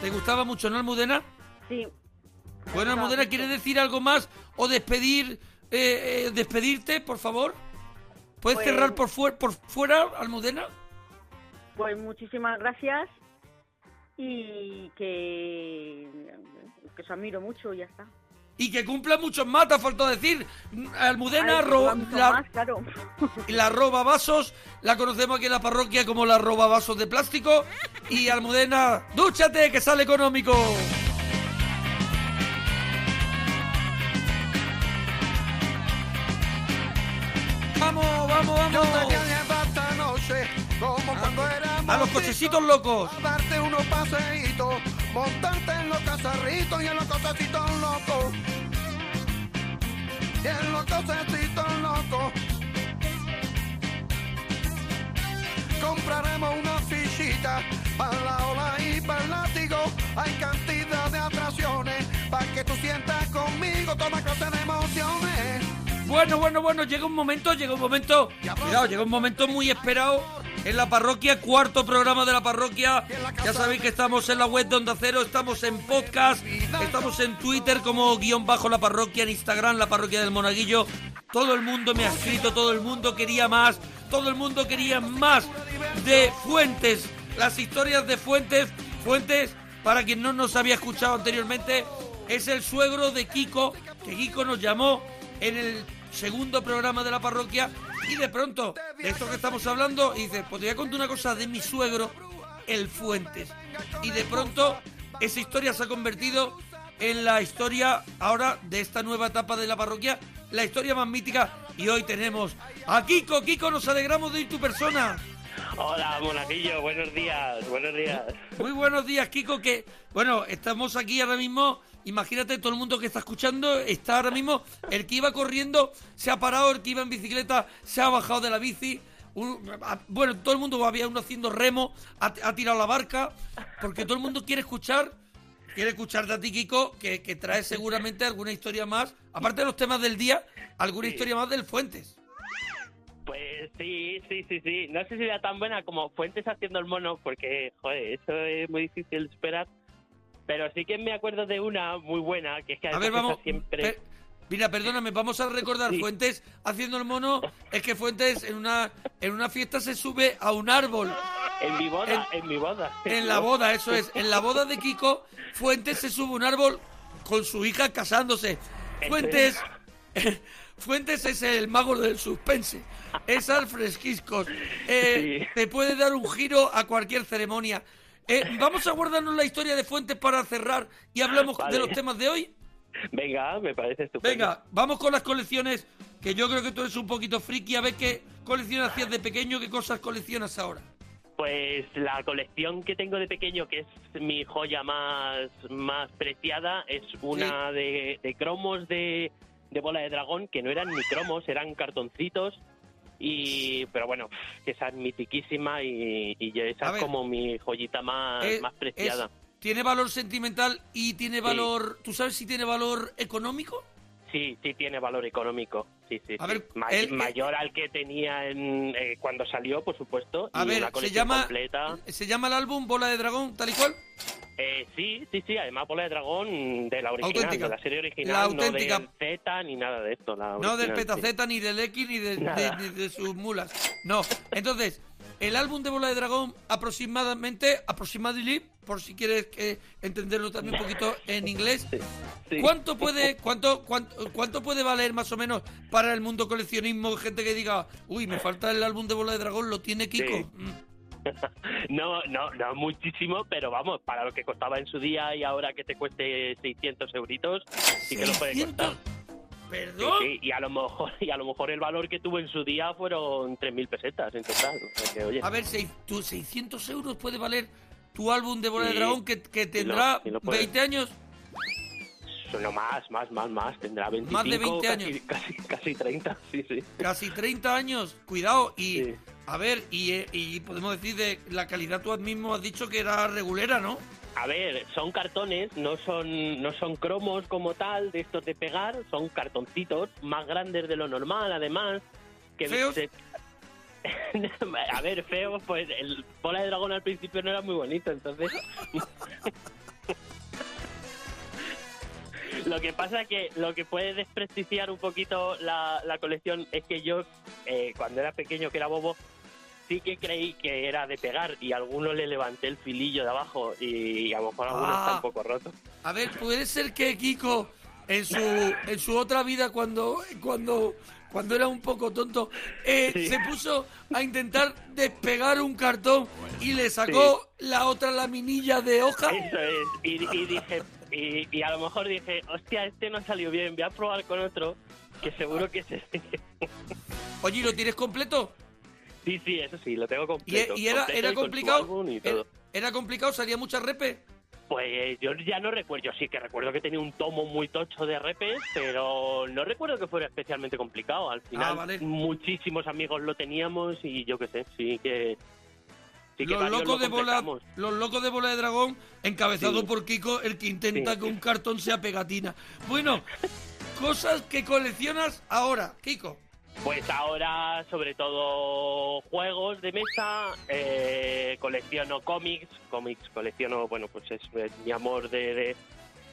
¿Te gustaba mucho, no, Almudena? Sí. Bueno, Almudena, ¿quieres decir algo más o despedir eh, eh, despedirte, por favor? ¿Puedes Pues- cerrar por, fuer- por fuera, Almudena? Pues muchísimas gracias y que, que os admiro mucho y ya está. Y que cumpla muchos más, te ha faltado decir. Almudena, Ay, ro- la, más, claro. <laughs> la roba vasos, la conocemos aquí en la parroquia como la roba vasos de plástico. Y Almudena, dúchate, que sale económico. Vamos, vamos, vamos. esta noche, como cuando éramos A los cochecitos locos. darte unos paseitos, montarte en los cazarritos y en los cochecitos locos. Y en los cochecitos locos. Compraremos una fichita para la ola y para el látigo. Hay cantidad de atracciones para que tú sientas conmigo emociones. Bueno, bueno, bueno, llega un momento, llega un momento, cuidado, llega un momento muy esperado en la parroquia, cuarto programa de la parroquia. Ya sabéis que estamos en la web de Onda Cero, estamos en podcast, estamos en Twitter como guion bajo la parroquia, en Instagram la parroquia del Monaguillo. Todo el mundo me ha escrito, todo el mundo quería más, todo el mundo quería más de Fuentes, las historias de Fuentes. Fuentes, para quien no nos había escuchado anteriormente, es el suegro de Kiko, que Kiko nos llamó en el segundo programa de la parroquia y de pronto, de esto que estamos hablando, y dice, pues te voy a contar una cosa de mi suegro, el Fuentes. Y de pronto, esa historia se ha convertido en la historia ahora de esta nueva etapa de la parroquia, la historia más mítica. Y hoy tenemos a Kiko. Kiko, nos alegramos de ir tu persona. Hola, monaguillo, buenos días, buenos días. Muy buenos días, Kiko, que, bueno, estamos aquí ahora mismo, imagínate, todo el mundo que está escuchando está ahora mismo, el que iba corriendo se ha parado, el que iba en bicicleta se ha bajado de la bici, un- a- bueno, todo el mundo, había uno haciendo remo, ha, ha tirado la barca, porque todo el mundo quiere escuchar, quiere escucharte a ti, Kiko, que, que traes seguramente alguna historia más, aparte de los temas del día, alguna Sí. historia más del Fuentes. Sí, sí, sí, sí. No sé si era tan buena como Fuentes haciendo el mono, porque, joder, eso es muy difícil de esperar. Pero sí que me acuerdo de una muy buena, que es que A ver, vamos. siempre... per- mira, perdóname, vamos a recordar Sí. Fuentes haciendo el mono. Es que Fuentes en una en una fiesta se sube a un árbol. En mi boda, en, mi boda. En la boda, eso es. En la boda de Kiko, Fuentes se sube a un árbol con su hija casándose. Fuentes. Fuentes es el mago del suspense. Es Alfred Hitchcock. Eh, Te puede dar un giro a cualquier ceremonia. Eh, vamos a guardarnos la historia de Fuentes para cerrar y hablamos Vale. de los temas de hoy. Venga, me parece estupendo. Venga, vamos con las colecciones, que yo creo que tú eres un poquito friki, a ver qué colecciones hacías de pequeño, qué cosas coleccionas ahora. Pues la colección que tengo de pequeño, que es mi joya más, más preciada, es una de, de cromos de, de bola de dragón, que no eran ni cromos, eran cartoncitos. Y, pero bueno, que esa es mitiquísima y, y esa es como mi joyita más, Eh, más preciada. es- tiene valor sentimental y tiene valor... ¿Tú sabes si tiene valor económico? Sí, sí tiene valor económico. Sí, sí. A ver, Ma- el- mayor al que tenía en, eh, cuando salió, por supuesto. A y ver, se llama, completa. se llama el álbum Bola de Dragón, tal y cual. Eh, sí, sí, sí. Además, Bola de Dragón de la original, Auténtica. de la serie original, La no auténtica. del Z ni nada de esto. La No del original, sí. Petaceta, ni del X, ni de, de- ni de sus mulas. No. Entonces, el álbum de Bola de Dragón, aproximadamente, aproximadamente, por si quieres que entenderlo también un poquito en inglés, ¿cuánto puede cuánto, cuánto cuánto puede valer más o menos para el mundo coleccionismo? Gente que diga, uy, me falta el álbum de Bola de Dragón, lo tiene Kiko. Sí. Mm. <laughs> No, no, no muchísimo, pero vamos, para lo que costaba en su día y ahora que te cueste 600 euritos, sí que lo puede 600. costar. ¿Perdón? Sí, sí, y a lo mejor <laughs> y a lo mejor el valor que tuvo en su día fueron 3.000 pesetas en total. O sea que, oye, A ver, seis- tú, 600 euros puede valer tu álbum de Bola de Sí. Dragón que, que Sí tendrá sí lo puede. 20 años. no más, más, más, más, tendrá 25, Más de 20 casi- años. Casi, casi 30, <laughs> sí, sí. Casi 30 años, cuidado. Y a ver, y, eh, y podemos decir de la calidad, tú mismo has dicho que era regulera, ¿no? A ver, son cartones, no son no son cromos como tal, de estos de pegar, son cartoncitos más grandes de lo normal, además. Que ¿Feos? se- <laughs> A ver, feos, pues el bola de dragón al principio no era muy bonito, entonces... <laughs> Lo que pasa que lo que puede desprestigiar un poquito la, la colección es que yo, eh, cuando era pequeño, que era bobo, sí que creí que era de pegar y a alguno le levanté el filillo de abajo y a lo mejor alguno Ah. está un poco roto. A ver, puede ser que Kiko en su en su otra vida cuando cuando cuando era un poco tonto eh, Sí. se puso a intentar despegar un cartón y le sacó la otra laminilla de hoja. Eso es. Y, y dije, y, y a lo mejor dije, hostia, este no salió bien, voy a probar con otro, que seguro que es este. Oye, ¿y ¿lo tienes completo? Sí, sí, eso sí, lo tengo completo. y era completo era y con su complicado. y Era, complicado, salía mucha repe. Pues yo ya no recuerdo, yo sí que recuerdo que tenía un tomo muy tocho de repes, pero no recuerdo que fuera especialmente complicado. Al final, Ah, vale. muchísimos amigos lo teníamos y yo qué sé, sí que. Sí que los locos lo de bola, los locos de bola de dragón, encabezado Sí. por Kiko, el que intenta Sí. que un cartón sea pegatina. Bueno, <laughs> cosas que coleccionas ahora, Kiko. Pues ahora, sobre todo juegos de mesa, eh, colecciono cómics, cómics colecciono, bueno, pues es, es mi amor de, de,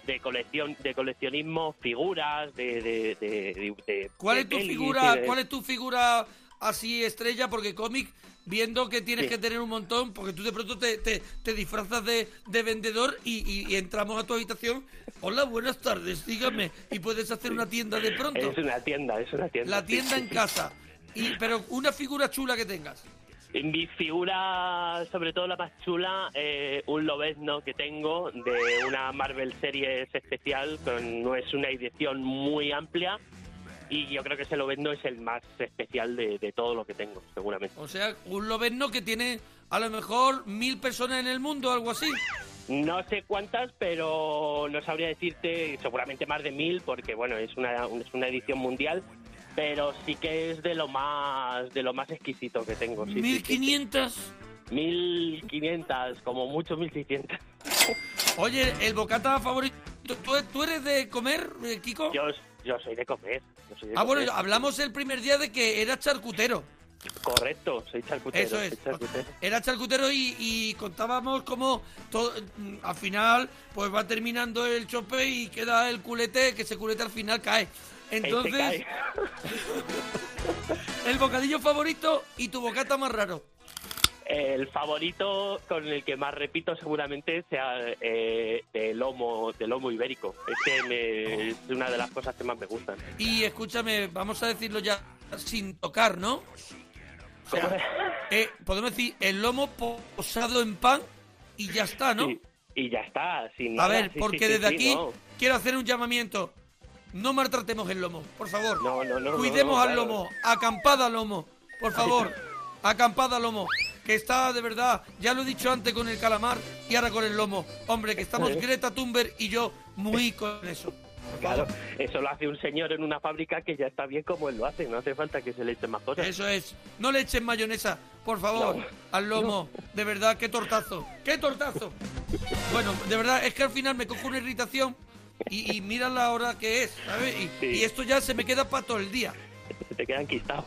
de colección, de coleccionismo, figuras, de, de, de- ¿Cuál es tu figura? ¿Cuál es tu figura así estrella? Porque cómic, viendo que tienes Sí. que tener un montón, porque tú de pronto te, te, te disfrazas de, de vendedor y, y- y entramos a tu habitación. Hola, buenas tardes, dígame. Y puedes hacer una tienda de pronto. Es una tienda, es una tienda. La tienda sí, en sí. casa. <laughs> Y, pero una figura chula que tengas. Mi figura, sobre todo la más chula, eh, un lobezno que tengo de una Marvel Series especial, con, no es una edición muy amplia, y yo creo que ese lobezno es el más especial de, de todo lo que tengo, seguramente. O sea, un lobezno que tiene a lo mejor mil personas en el mundo, algo así. No sé cuántas, pero no sabría decirte, seguramente más de mil, porque bueno, es una, es una edición mundial, pero sí que es de lo más de lo más exquisito que tengo. sí, sí, sí. 1500. 1500, como mucho 1600. Oye, el bocata favorito. ¿Tú, tú eres de comer, eh, Kiko? Yo, yo soy de comer. yo soy de Ah, bueno, hablamos el primer día de que eras charcutero. Correcto, soy charcutero. Eso es. charcutero. Era charcutero y, y contábamos cómo todo, mm, al final pues va terminando el chope y queda el culete, que ese culete al final cae. Entonces, cae. <laughs> el bocadillo favorito y tu bocata más raro. El favorito con el que más repito seguramente sea eh, de lomo de lomo ibérico. Es que me- es una de las cosas que más me gustan. Y escúchame, vamos a decirlo ya sin tocar, ¿no? O sea, <laughs> eh, podemos decir el lomo posado en pan y ya está, ¿no? Sí, y ya está, sin A nada. ver, Sí, sí, porque sí, desde aquí no. quiero hacer un llamamiento. No maltratemos el lomo, por favor. No, no, no, Cuidemos al claro. lomo. Acampada lomo, por <laughs> favor. Acampada lomo. Que está de verdad, ya lo he dicho antes con el calamar y ahora con el lomo. Hombre, que estamos. Greta Thunberg y yo muy con eso. Claro, eso lo hace un señor en una fábrica que ya está bien como él lo hace, no hace falta que se le echen más cosas. Eso es. No le echen mayonesa, por favor, No. al lomo. De verdad, qué tortazo. ¡Qué tortazo! Bueno, de verdad, es que al final me cojo una irritación y, y mira la hora que es, ¿sabes? Y, Sí. y esto ya se me queda para todo el día. Se te quedan quistados.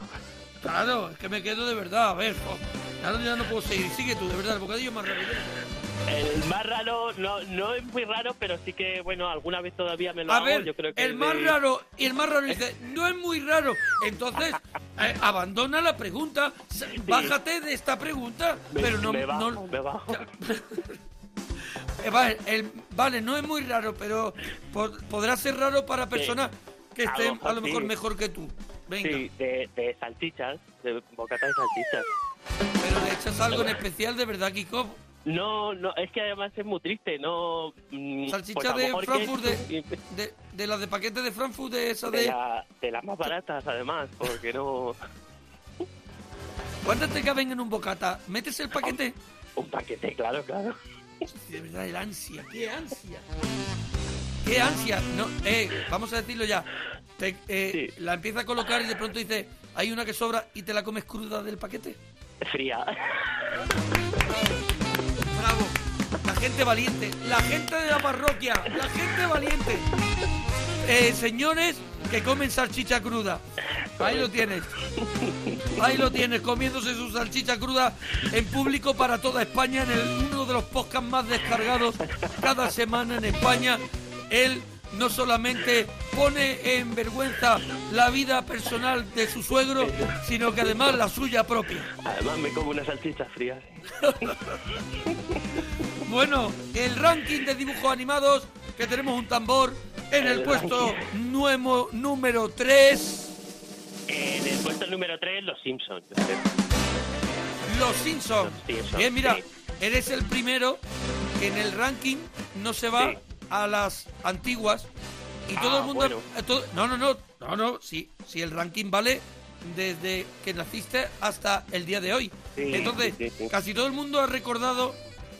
Claro, es que me quedo de verdad, a ver. Ya no, puedo seguir. Sigue tú, de verdad, el bocadillo más rápido. El más raro, no, no es muy raro, pero sí que, bueno, alguna vez todavía me lo A hago. ver, yo creo que el más de- raro, y el más raro dice, no es muy raro. Entonces, <laughs> eh, abandona la pregunta, bájate de esta pregunta, Me- pero no... me bajo, no- me bajo. <laughs> Eh, vale, el- vale, no es muy raro, pero po- podrá ser raro para personas que estén mejor a lo mejor mejor que tú. Venga, Sí, de, de salchichas, de bocata de salchichas. pero le echas algo en especial de verdad, Kiko. No, no, es que además es muy triste, no... mm, Salchicha pues a lo de mejor que- Frankfurt, de, de, de las de paquete de Frankfurt, de esa de, de... la- de las más baratas, además, porque no... ¿Cuántas te caben en un bocata? ¿Metes el paquete? Un paquete, claro, claro. De verdad, el ansia, qué ansia. Qué ansia. No, eh, vamos a decirlo ya. Te- eh, La empieza a colocar y de pronto dice, hay una que sobra y te la comes cruda del paquete. Fría. Bravo. La gente valiente. La gente de la parroquia. La gente valiente. Eh, señores que comen salchicha cruda. Ahí lo tienes. Ahí lo tienes, comiéndose su salchicha cruda en público para toda España, en el- uno de los podcasts más descargados cada semana en España. Él no solamente pone en vergüenza la vida personal de su suegro, sino que además la suya propia. Además me como una salchicha fría. <laughs> Bueno, el ranking de dibujos animados, que tenemos un tambor en el, El puesto nuevo, número 3, En el puesto número 3, Los Simpsons. Los Simpsons. Los Simpsons, Bien, mira, sí. eres el primero que en el ranking no se va Sí. A las antiguas y Ah, todo el mundo... bueno. todo- no, no, no, no, no, sí, sí, el ranking vale desde que naciste hasta el día de hoy. Sí, Entonces, sí, sí, sí. casi todo el mundo ha recordado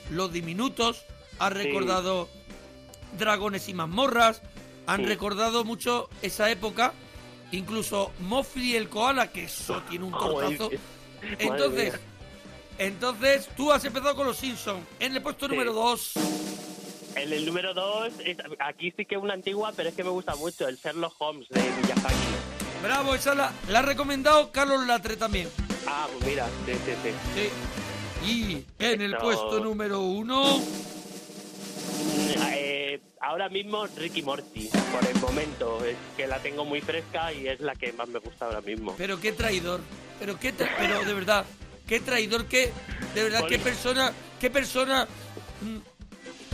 los diminutos, ha recordado dragones y mazmorras, han recordado mucho esa época, incluso Mofli el koala, que eso tiene un <laughs> madre Entonces, entonces tú has empezado con los Simpsons. En el puesto número 2, En el número 2, aquí sí que es una antigua, pero es que me gusta mucho, el Sherlock Holmes de Miyazaki. bravo, esa la, la ha recomendado Carlos Latre también. Ah, pues mira, sí, sí, sí. Sí. Y en el Esto- puesto número 1, Eh, ahora mismo Ricky Morty, por el momento, es que la tengo muy fresca y es la que más me gusta ahora mismo. pero qué traidor, pero qué tra- pero de verdad, qué traidor, qué de verdad qué persona, qué persona mm,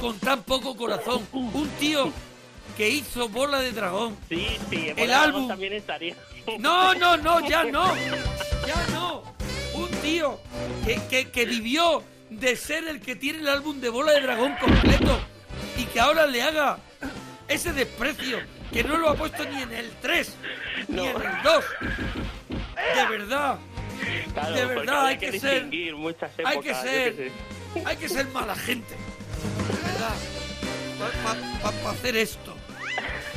con tan poco corazón, un tío que hizo Bola de Dragón. Sí, sí, El álbum. también estaría. No, no, no, ya no. Ya no. Un tío que, que, que vivió de ser el que tiene el álbum de bola de dragón completo y que ahora le haga ese desprecio que no lo ha puesto ni en el 3 ni en el 2. De verdad. Claro, de verdad hay que ser hay que ser hay que ser mala gente. Verdad. Para hacer esto.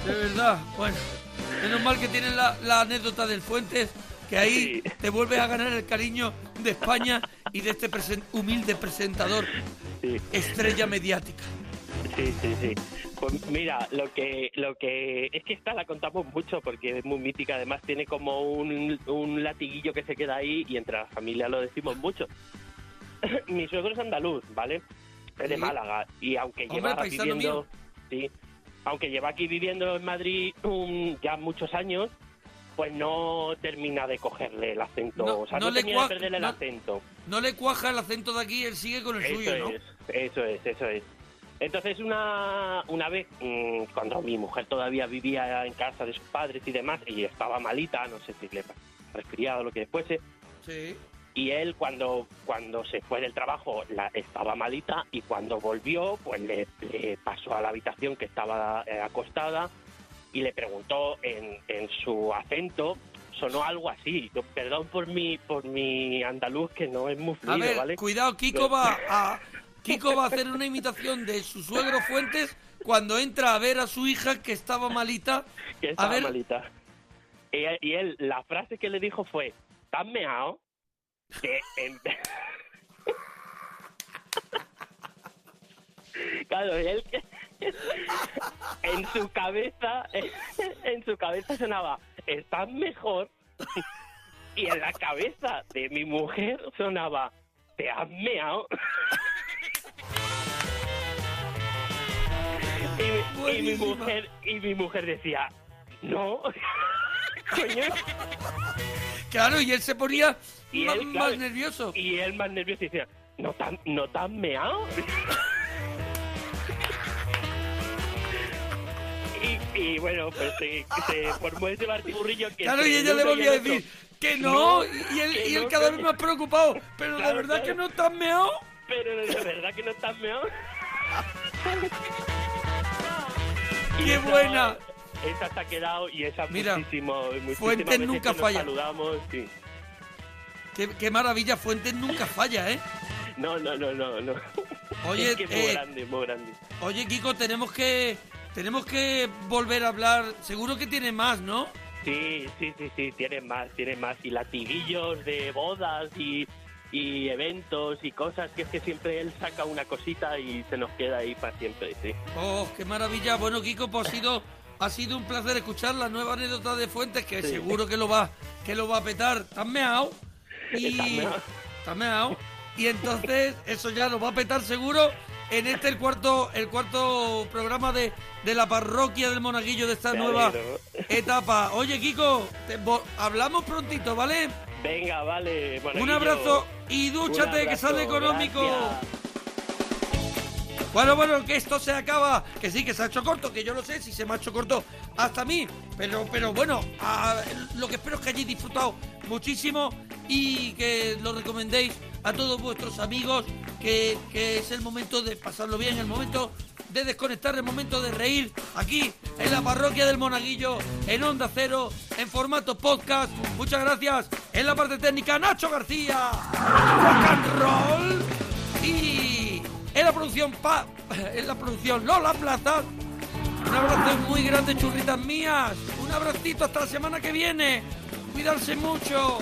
De verdad. Bueno. Menos mal que tienen la, la anécdota del Fuentes, que ahí te vuelves a ganar el cariño de España y de este presen- humilde presentador. Estrella mediática. Sí, sí, sí. Pues mira, lo que, lo que es que esta la contamos mucho porque es muy mítica. Además tiene como un, un latiguillo que se queda ahí y entre la familia lo decimos mucho. <coughs> Mi suegro es andaluz, ¿vale? Es de. Málaga y aunque lleva viviendo, sí, aunque lleva aquí viviendo en Madrid um, ya muchos años, pues no termina de cogerle el acento, No- o sea, no no, le termina de perderle no- el acento. No le cuaja el acento de aquí, él sigue con el Eso suyo, ¿no? es, eso es, eso es. Entonces una, una vez, mm, cuando mi mujer todavía vivía en casa de sus padres y demás, y estaba malita, no sé si le resfriado o lo que fuese, Sí. Y él cuando, cuando se fue del trabajo la, estaba malita y cuando volvió, pues le, le pasó a la habitación que estaba eh, acostada y le preguntó en, en su acento, sonó algo así. Yo, perdón por mi, por mi andaluz que no es muy A fluido, ver, ¿vale? cuidado, Kiko va <laughs> a Kiko va a hacer una imitación de su suegro Fuentes cuando entra a ver a su hija que estaba malita. que A estaba ver, malita. Y, él- y él, la frase que le dijo fue, ¿estás meado? Que en... claro, él que... en su cabeza, en su cabeza sonaba, ¿estás mejor? y en la cabeza de mi mujer sonaba, ¿te has meado? y, mi- y mi mujer y mi mujer decía, no, <laughs> coño. Claro, y él se ponía Y ma- él, más nervioso. Y él más nervioso y decía, ¿no tan, no tan meado? <laughs> y, y bueno, pues se, se formó ese bartiburrillo que... Claro, y ella el le volvía a decir que no, No, y él, y él no, cada vez más preocupado. Pero de Claro, verdad claro. que no estás meado. Pero de verdad que no tan meado. <laughs> ¡Qué buena! Esa se ha quedado y esa Mira, muchísimo, muchísimas Fuentes veces nunca que nos falla. saludamos, sí. Qué, qué maravilla, Fuentes nunca <laughs> falla, ¿eh? No, no, no, no, no. Oye, es que es muy eh, grande, muy grande. Oye, Kiko, tenemos que tenemos que volver a hablar. Seguro que tiene más, ¿no? Sí, sí, sí, sí, tienen más, tienen más. Y latiguillos de bodas y, y eventos y cosas que es que siempre él saca una cosita y se nos queda ahí para siempre, sí. Oh, qué maravilla. Bueno, Kiko, pues ha sido, ha sido un placer escuchar la nueva anécdota de Fuentes, que Sí. seguro que lo va, que lo va a petar. ¿Estás meado? Y... Estás meao. ¿Estás meao? Y entonces eso ya lo va a petar seguro en este el cuarto, el cuarto programa de, de la parroquia del Monaguillo de esta Me nueva alegro. etapa. Oye, Kiko, te hablamos prontito, ¿vale? Venga, vale. Un abrazo y dúchate, que sale económico. gracias. Bueno, bueno, que esto se acaba. Que sí, que se ha hecho corto, que yo lo sé, si se me ha hecho corto hasta mí. Pero, pero bueno, lo que espero es que hayáis disfrutado muchísimo y que lo recomendéis a todos vuestros amigos, que, que es el momento de pasarlo bien, el momento de desconectar, el momento de reír aquí en la parroquia del Monaguillo, en Onda Cero, en formato podcast. Muchas gracias. En la parte técnica, Nacho García. Rock and roll. Y en la producción pa, en la producción Lola Plaza. Un abrazo muy grande, churritas mías. Un abracito hasta la semana que viene. Cuidarse mucho.